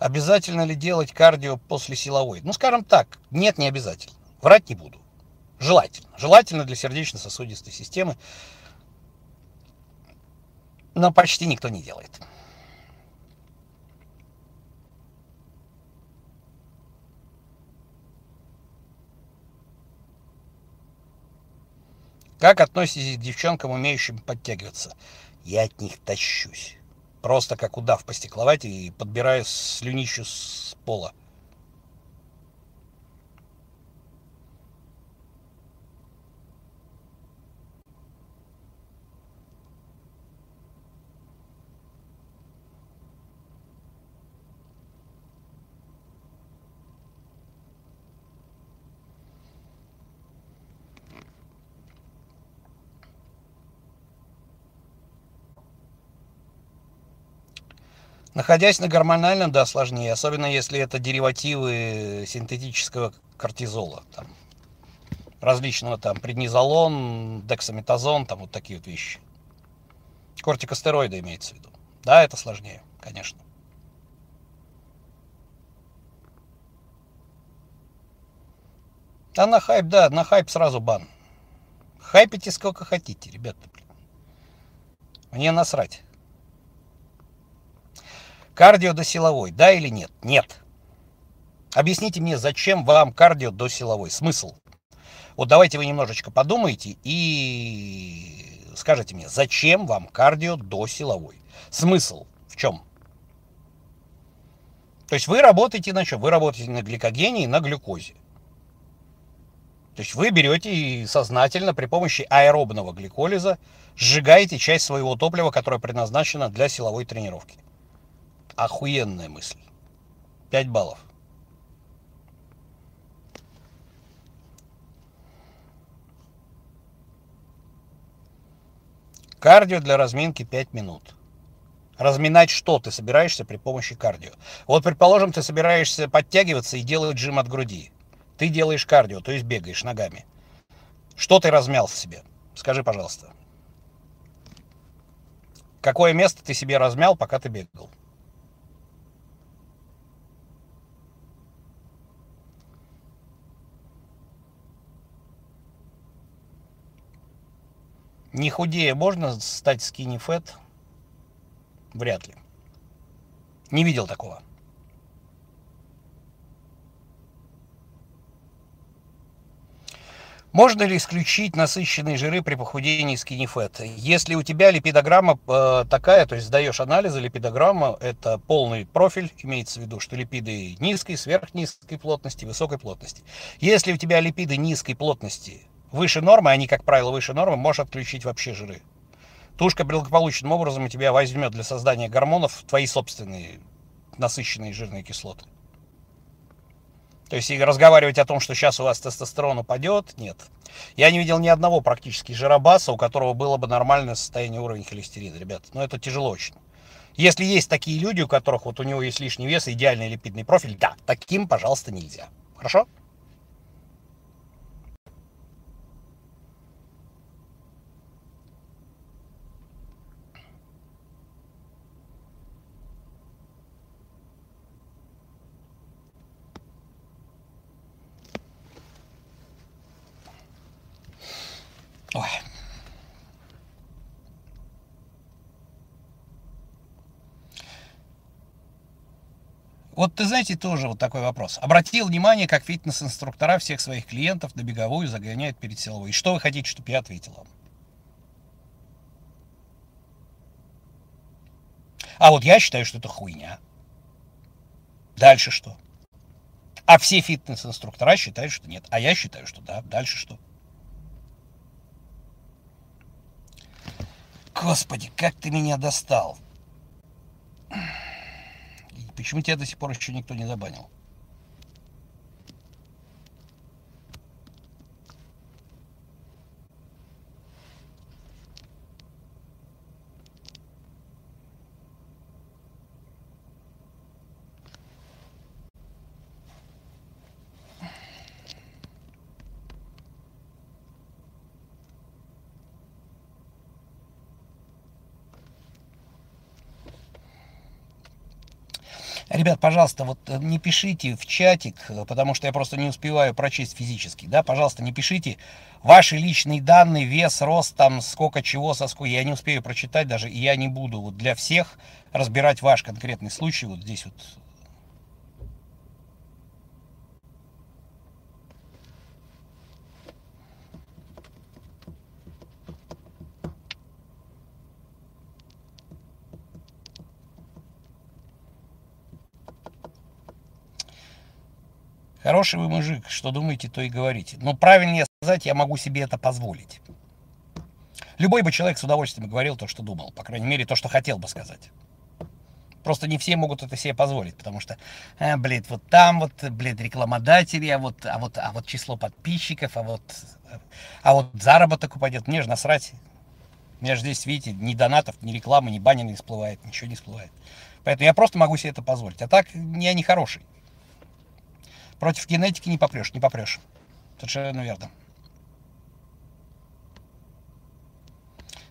Обязательно ли делать кардио после силовой? Ну, скажем так, нет, не обязательно. Врать не буду. Желательно. Желательно для сердечно-сосудистой системы. Но почти никто не делает. Как относитесь к девчонкам, умеющим подтягиваться? Я от них тащусь. Просто как удав по стекловате и подбираю слюнищу с пола. Находясь на гормональном, да, сложнее, особенно если это деривативы синтетического кортизола, там, различного там преднизолон, дексаметазон, там вот такие вот вещи. Кортикостероиды имеется в виду. Да, это сложнее, конечно. А на хайп, да, на хайп сразу бан. Хайпите сколько хотите, ребята. Мне насрать. Кардио до силовой, да или нет? Нет. Объясните мне, зачем вам кардио до силовой? Смысл? Вот давайте вы немножечко подумаете и скажите мне, зачем вам кардио до силовой? Смысл в чем? То есть вы работаете на чем? Вы работаете на гликогене и на глюкозе. То есть вы берете и сознательно при помощи аэробного гликолиза сжигаете часть своего топлива, которое предназначено для силовой тренировки. Охуенная мысль. 5 баллов. Кардио для разминки 5 минут. Разминать что ты собираешься при помощи кардио? Вот, предположим, ты собираешься подтягиваться и делать жим от груди. Ты делаешь кардио, то есть бегаешь ногами. Что ты размял в себе? Скажи, пожалуйста. Какое место ты себе размял, пока ты бегал? Не худее можно стать скини фэт? Вряд ли. Не видел такого. Можно ли исключить насыщенные жиры при похудении skinny fat? Если у тебя липидограмма э, такая, то есть сдаешь анализы, липидограмма это полный профиль, имеется в виду, что липиды низкой, сверхнизкой плотности, высокой плотности. Если у тебя липиды низкой плотности выше нормы, они, как правило, выше нормы, можешь отключить вообще жиры. Тушка благополучным образом у тебя возьмет для создания гормонов твои собственные насыщенные жирные кислоты. То есть и разговаривать о том, что сейчас у вас тестостерон упадет, нет. Я не видел ни одного практически жиробаса, у которого было бы нормальное состояние уровня холестерина, ребят. Но это тяжело очень. Если есть такие люди, у которых вот у него есть лишний вес идеальный липидный профиль, да, таким, пожалуйста, нельзя. Хорошо? Вот ты знаете, тоже вот такой вопрос. Обратил внимание, как фитнес-инструктора всех своих клиентов на беговую загоняют перед силовой. И что вы хотите, чтобы я ответил вам? А вот я считаю, что это хуйня. Дальше что? А все фитнес-инструктора считают, что нет. А я считаю, что да. Дальше что? Господи, как ты меня достал. Почему тебя до сих пор еще никто не забанил? Ребят, пожалуйста, вот э, не пишите в чатик, э, потому что я просто не успеваю прочесть физически, да, пожалуйста, не пишите ваши личные данные, вес, рост, там, сколько чего, со сколько, я не успею прочитать даже, и я не буду вот для всех разбирать ваш конкретный случай вот здесь вот Хороший вы мужик, что думаете, то и говорите. Но правильнее сказать, я могу себе это позволить. Любой бы человек с удовольствием говорил то, что думал. По крайней мере, то, что хотел бы сказать. Просто не все могут это себе позволить, потому что, а, блин, вот там вот, блин, рекламодатели, а вот, а вот, а вот число подписчиков, а вот, а вот заработок упадет. Мне же насрать. У меня же здесь, видите, ни донатов, ни рекламы, ни бани не всплывает, ничего не всплывает. Поэтому я просто могу себе это позволить. А так я не хороший. Против генетики не попрешь, не попрешь. Совершенно верно.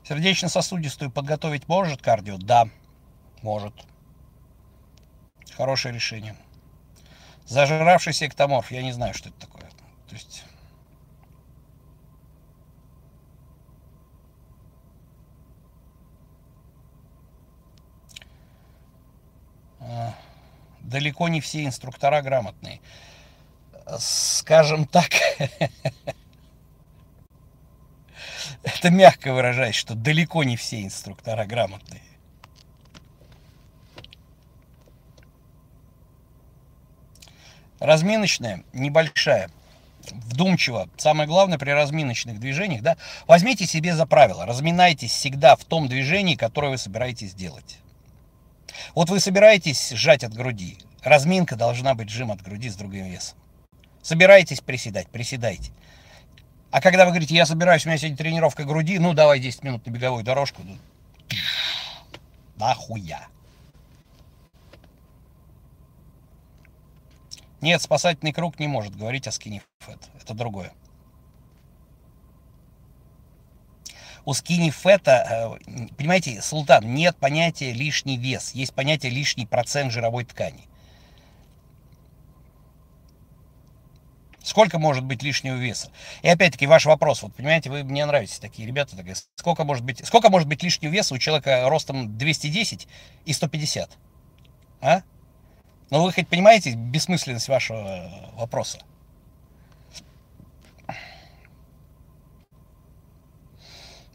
Сердечно-сосудистую подготовить может кардио? Да, может. Хорошее решение. Зажиравшийся эктоморф, я не знаю, что это такое. То есть... А, далеко не все инструктора грамотные скажем так, это мягко выражаясь, что далеко не все инструктора грамотные. Разминочная небольшая, вдумчиво. Самое главное при разминочных движениях, да, возьмите себе за правило, разминайтесь всегда в том движении, которое вы собираетесь делать. Вот вы собираетесь сжать от груди, разминка должна быть жим от груди с другим весом. Собираетесь приседать, приседайте. А когда вы говорите, я собираюсь, у меня сегодня тренировка груди, ну давай 10 минут на беговую дорожку. Ну, нахуя. Нет, спасательный круг не может говорить о скине фэт. Это другое. У скини фэта, э, понимаете, Султан, нет понятия лишний вес. Есть понятие лишний процент жировой ткани. Сколько может быть лишнего веса? И опять-таки ваш вопрос, вот понимаете, вы мне нравитесь такие ребята, так, сколько может быть, сколько может быть лишнего веса у человека ростом 210 и 150? А? Ну вы хоть понимаете бессмысленность вашего вопроса?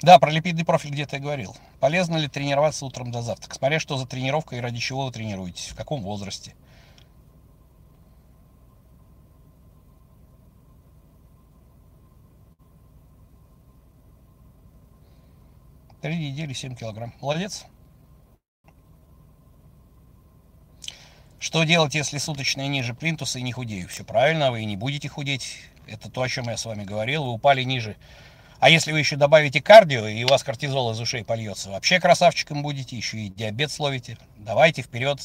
Да, про липидный профиль где-то я говорил. Полезно ли тренироваться утром до завтрака? Смотря что за тренировка и ради чего вы тренируетесь, в каком возрасте. Три недели 7 килограмм. Молодец. Что делать, если суточные ниже плинтуса и не худею? Все правильно, вы и не будете худеть. Это то, о чем я с вами говорил. Вы упали ниже. А если вы еще добавите кардио, и у вас кортизол из ушей польется, вообще красавчиком будете, еще и диабет словите. Давайте вперед.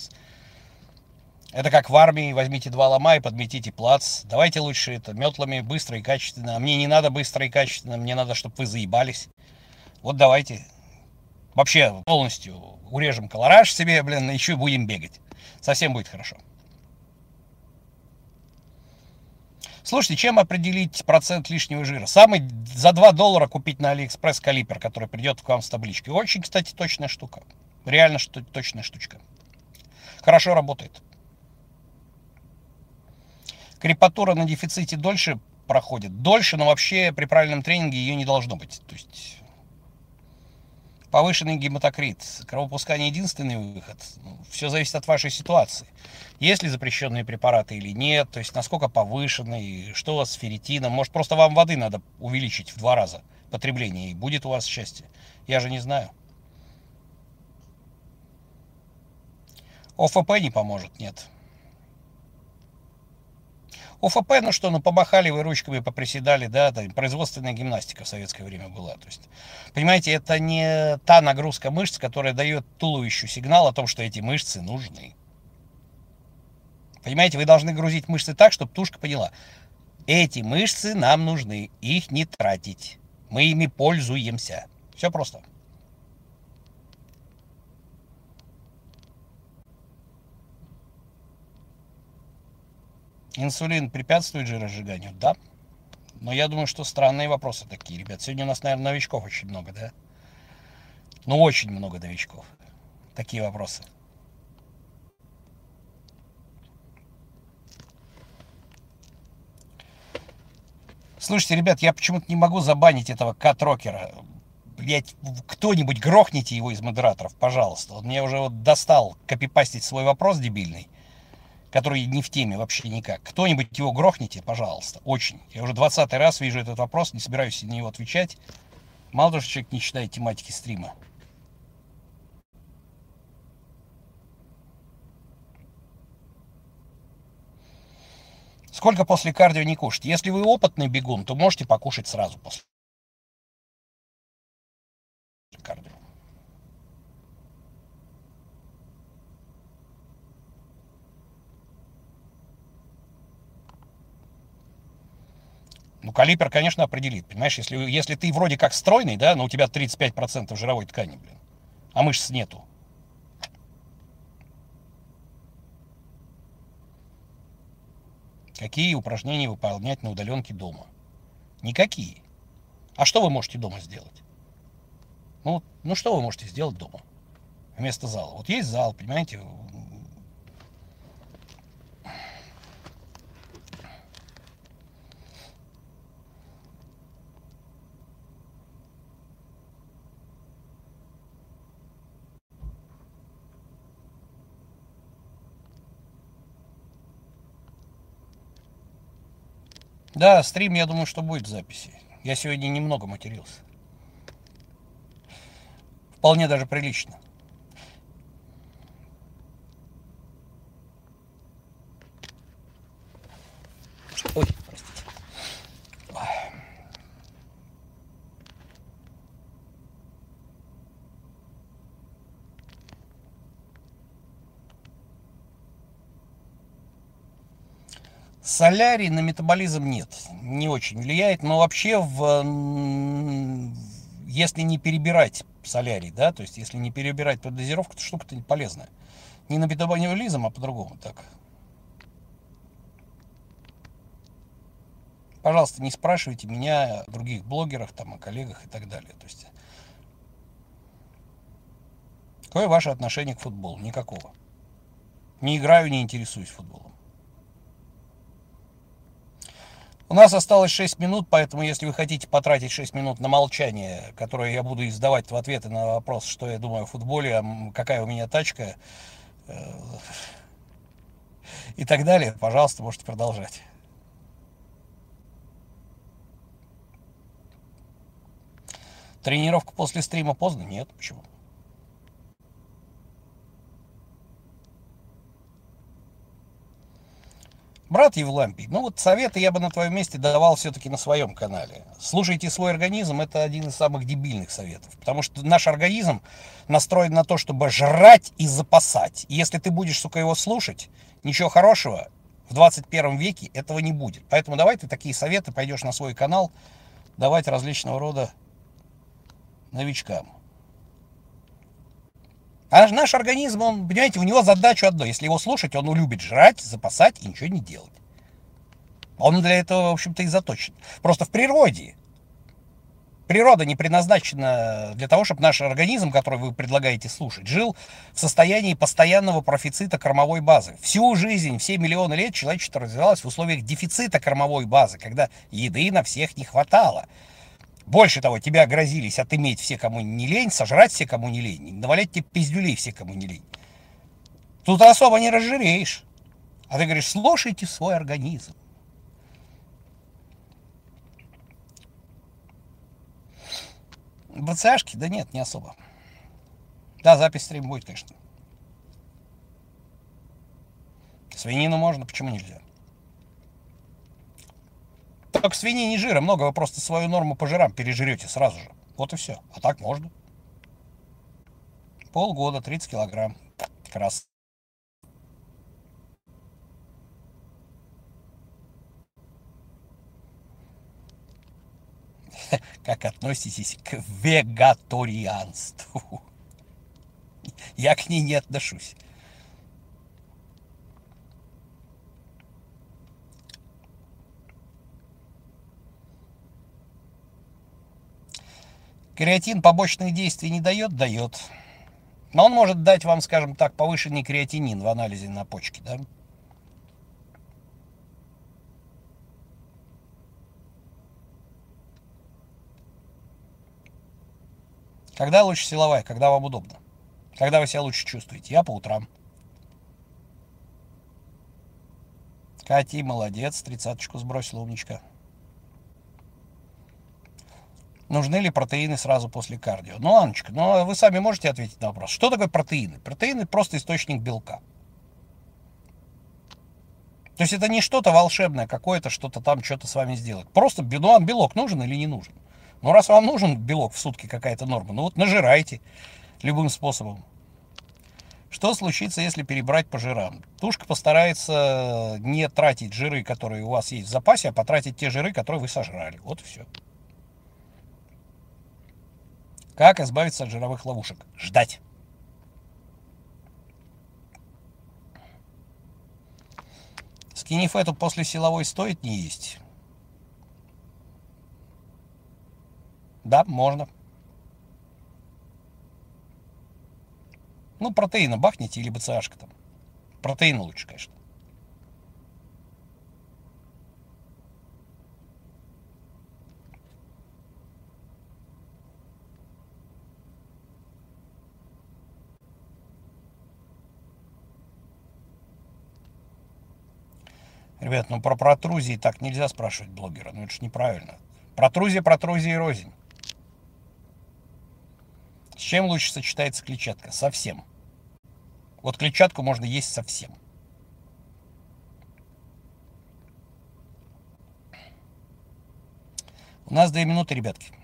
Это как в армии, возьмите два лома и подметите плац. Давайте лучше это метлами быстро и качественно. А мне не надо быстро и качественно, мне надо, чтобы вы заебались. Вот давайте. Вообще полностью урежем колораж себе, блин, еще будем бегать. Совсем будет хорошо. Слушайте, чем определить процент лишнего жира? Самый за 2 доллара купить на Алиэкспресс калипер, который придет к вам с табличкой. Очень, кстати, точная штука. Реально что точная штучка. Хорошо работает. Крепатура на дефиците дольше проходит. Дольше, но вообще при правильном тренинге ее не должно быть. То есть повышенный гематокрит, кровопускание единственный выход. Ну, Все зависит от вашей ситуации. Есть ли запрещенные препараты или нет, то есть насколько повышенный, что у вас с ферритином. Может просто вам воды надо увеличить в два раза потребление, и будет у вас счастье. Я же не знаю. ОФП не поможет, нет. ОФП, ну что, ну помахали вы ручками, поприседали, да, там, производственная гимнастика в советское время была. То есть, понимаете, это не та нагрузка мышц, которая дает туловищу сигнал о том, что эти мышцы нужны. Понимаете, вы должны грузить мышцы так, чтобы тушка поняла, эти мышцы нам нужны, их не тратить, мы ими пользуемся. Все просто. Инсулин препятствует жиросжиганию? Да. Но я думаю, что странные вопросы такие, ребят. Сегодня у нас, наверное, новичков очень много, да? Ну, очень много новичков. Такие вопросы. Слушайте, ребят, я почему-то не могу забанить этого кат-рокера. Блять, кто-нибудь грохните его из модераторов, пожалуйста. Он мне уже вот достал копипастить свой вопрос дебильный который не в теме вообще никак. Кто-нибудь его грохните, пожалуйста, очень. Я уже 20 раз вижу этот вопрос, не собираюсь на него отвечать. Мало того, что человек не читает тематики стрима. Сколько после кардио не кушать? Если вы опытный бегун, то можете покушать сразу после кардио. Ну, калипер, конечно, определит. Понимаешь, если, если ты вроде как стройный, да, но у тебя 35% жировой ткани, блин, а мышц нету. Какие упражнения выполнять на удаленке дома? Никакие. А что вы можете дома сделать? Ну, ну что вы можете сделать дома вместо зала? Вот есть зал, понимаете, Да, стрим, я думаю, что будет в записи. Я сегодня немного матерился. Вполне даже прилично. Солярий на метаболизм нет, не очень влияет, но вообще в, если не перебирать солярий, да, то есть если не перебирать под дозировку, то штука-то полезная. Не на метаболизм, а по-другому так. Пожалуйста, не спрашивайте меня о других блогерах, там, о коллегах и так далее. То есть, какое ваше отношение к футболу? Никакого. Не играю, не интересуюсь футболом. У нас осталось 6 минут, поэтому если вы хотите потратить 6 минут на молчание, которое я буду издавать в ответы на вопрос, что я думаю о футболе, какая у меня тачка э, и так далее, пожалуйста, можете продолжать. Тренировка после стрима поздно? Нет, почему? Брат Евлампий, ну вот советы я бы на твоем месте давал все-таки на своем канале. Слушайте свой организм, это один из самых дебильных советов. Потому что наш организм настроен на то, чтобы жрать и запасать. И если ты будешь, сука, его слушать, ничего хорошего в 21 веке этого не будет. Поэтому давай ты такие советы пойдешь на свой канал давать различного рода новичкам. А наш организм, он, понимаете, у него задача одно. Если его слушать, он любит жрать, запасать и ничего не делать. Он для этого, в общем-то, и заточен. Просто в природе. Природа не предназначена для того, чтобы наш организм, который вы предлагаете слушать, жил в состоянии постоянного профицита кормовой базы. Всю жизнь, все миллионы лет человечество развивалось в условиях дефицита кормовой базы, когда еды на всех не хватало. Больше того, тебя грозились отыметь все, кому не лень, сожрать все, кому не лень, навалять тебе пиздюлей все, кому не лень. Тут особо не разжиреешь. А ты говоришь, слушайте свой организм. БЦАшки? Да нет, не особо. Да, запись стрима будет, конечно. Свинину можно, почему нельзя? Только свиньи не жира много, вы просто свою норму по жирам пережрете сразу же. Вот и все. А так можно. Полгода, 30 килограмм. Крас. как относитесь к вегаторианству. Я к ней не отношусь. Креатин побочных действий не дает? Дает. Но он может дать вам, скажем так, повышенный креатинин в анализе на почке, да? Когда лучше силовая? Когда вам удобно? Когда вы себя лучше чувствуете? Я по утрам. Кати, молодец, тридцаточку сбросила, умничка. Нужны ли протеины сразу после кардио? Ну, Анночка, ну вы сами можете ответить на вопрос. Что такое протеины? Протеины просто источник белка. То есть это не что-то волшебное, какое-то что-то там что-то с вами сделать. Просто ну, вам белок нужен или не нужен? Ну, раз вам нужен белок в сутки какая-то норма, ну вот нажирайте любым способом. Что случится, если перебрать по жирам? Тушка постарается не тратить жиры, которые у вас есть в запасе, а потратить те жиры, которые вы сожрали. Вот и все. Как избавиться от жировых ловушек? Ждать. Скинифету после силовой стоит не есть. Да, можно. Ну, протеина бахните или БЦАшка там. Протеин лучше, конечно. Ребят, ну про протрузии так нельзя спрашивать блогера. Ну это же неправильно. Протрузия, протрузия и рознь. С чем лучше сочетается клетчатка? Совсем. Вот клетчатку можно есть совсем. У нас две минуты, ребятки.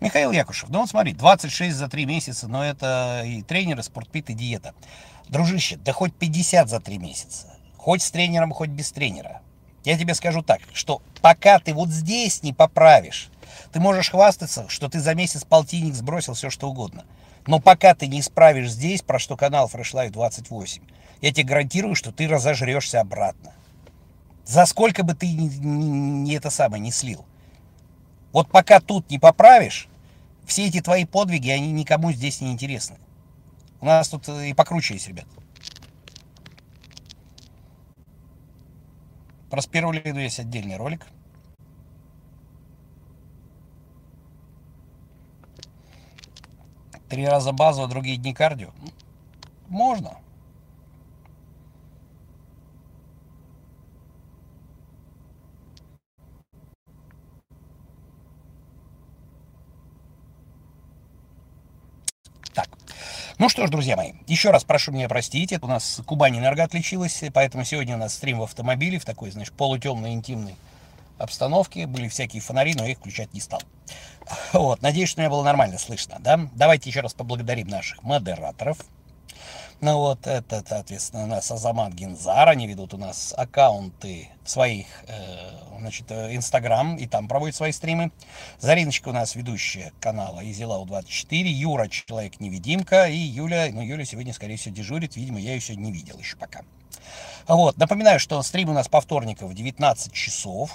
Михаил Якушев, ну вот смотри, 26 за 3 месяца, но это и тренеры, спортпит, и диета. Дружище, да хоть 50 за 3 месяца. Хоть с тренером, хоть без тренера. Я тебе скажу так, что пока ты вот здесь не поправишь, ты можешь хвастаться, что ты за месяц полтинник сбросил все что угодно. Но пока ты не исправишь здесь, про что канал Fresh Life 28, я тебе гарантирую, что ты разожрешься обратно. За сколько бы ты не, это самое не слил. Вот пока тут не поправишь, все эти твои подвиги, они никому здесь не интересны. У нас тут и покруче есть, ребят. Про спирулиду есть отдельный ролик. Три раза базово, другие дни кардио. Можно. Ну что ж, друзья мои, еще раз прошу меня простить, у нас Кубань Энерго отличилась, поэтому сегодня у нас стрим в автомобиле, в такой, знаешь, полутемной, интимной обстановке. Были всякие фонари, но я их включать не стал. Вот, надеюсь, что меня было нормально слышно, да? Давайте еще раз поблагодарим наших модераторов. Ну вот, это, соответственно, у нас Азамат Гензар, они ведут у нас аккаунты своих, э, значит, э, Инстаграм, и там проводят свои стримы. Зариночка у нас ведущая канала Изилау24, Юра Человек-невидимка, и Юля, ну, Юля сегодня, скорее всего, дежурит, видимо, я ее сегодня не видел еще пока. Вот, напоминаю, что стрим у нас по вторникам в 19 часов.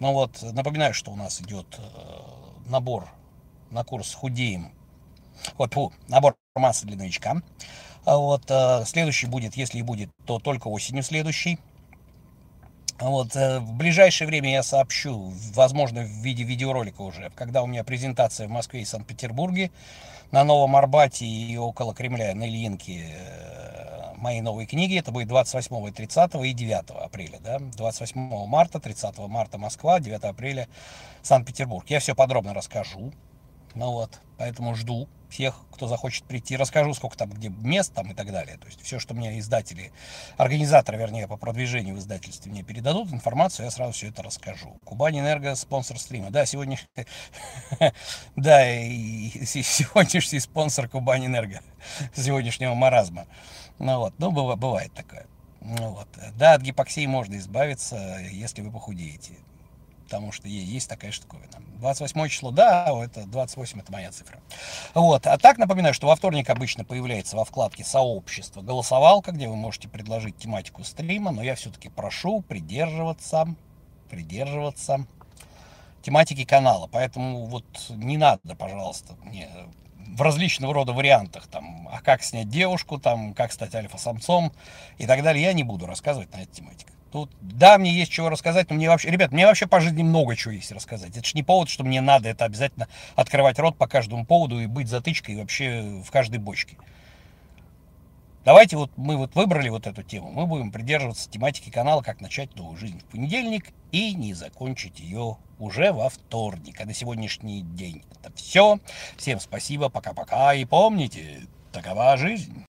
Ну вот, напоминаю, что у нас идет э, набор на курс «Худеем». Вот, фу, набор массы для новичка. А вот, э, следующий будет, если и будет, то только осенью следующий. Вот, э, в ближайшее время я сообщу, возможно, в виде видеоролика уже, когда у меня презентация в Москве и Санкт-Петербурге на Новом Арбате и около Кремля на Ильинке э, моей новой книги. Это будет 28, 30 и 9 апреля. Да? 28 марта, 30 марта Москва, 9 апреля Санкт-Петербург. Я все подробно расскажу. Ну вот, поэтому жду всех, кто захочет прийти. Расскажу, сколько там, где мест там и так далее. То есть все, что мне издатели, организаторы, вернее, по продвижению в издательстве мне передадут информацию, я сразу все это расскажу. Кубань Энерго, спонсор стрима. Да, сегодня, да, и сегодняшний спонсор Кубань Энерго, сегодняшнего маразма. Ну вот, ну бывает такое. Ну вот. Да, от гипоксии можно избавиться, если вы похудеете потому что есть такая штуковина. 28 число, да, это 28 это моя цифра. Вот. А так напоминаю, что во вторник обычно появляется во вкладке сообщество голосовалка, где вы можете предложить тематику стрима, но я все-таки прошу придерживаться, придерживаться тематики канала. Поэтому вот не надо, пожалуйста, мне в различного рода вариантах, там, а как снять девушку, там, как стать альфа-самцом и так далее, я не буду рассказывать на эту тематику. Тут, да, мне есть чего рассказать, но мне вообще, ребят, мне вообще по жизни много чего есть рассказать. Это же не повод, что мне надо это обязательно открывать рот по каждому поводу и быть затычкой вообще в каждой бочке. Давайте вот мы вот выбрали вот эту тему. Мы будем придерживаться тематики канала «Как начать новую жизнь» в понедельник и не закончить ее уже во вторник. А на сегодняшний день это все. Всем спасибо, пока-пока. И помните, такова жизнь.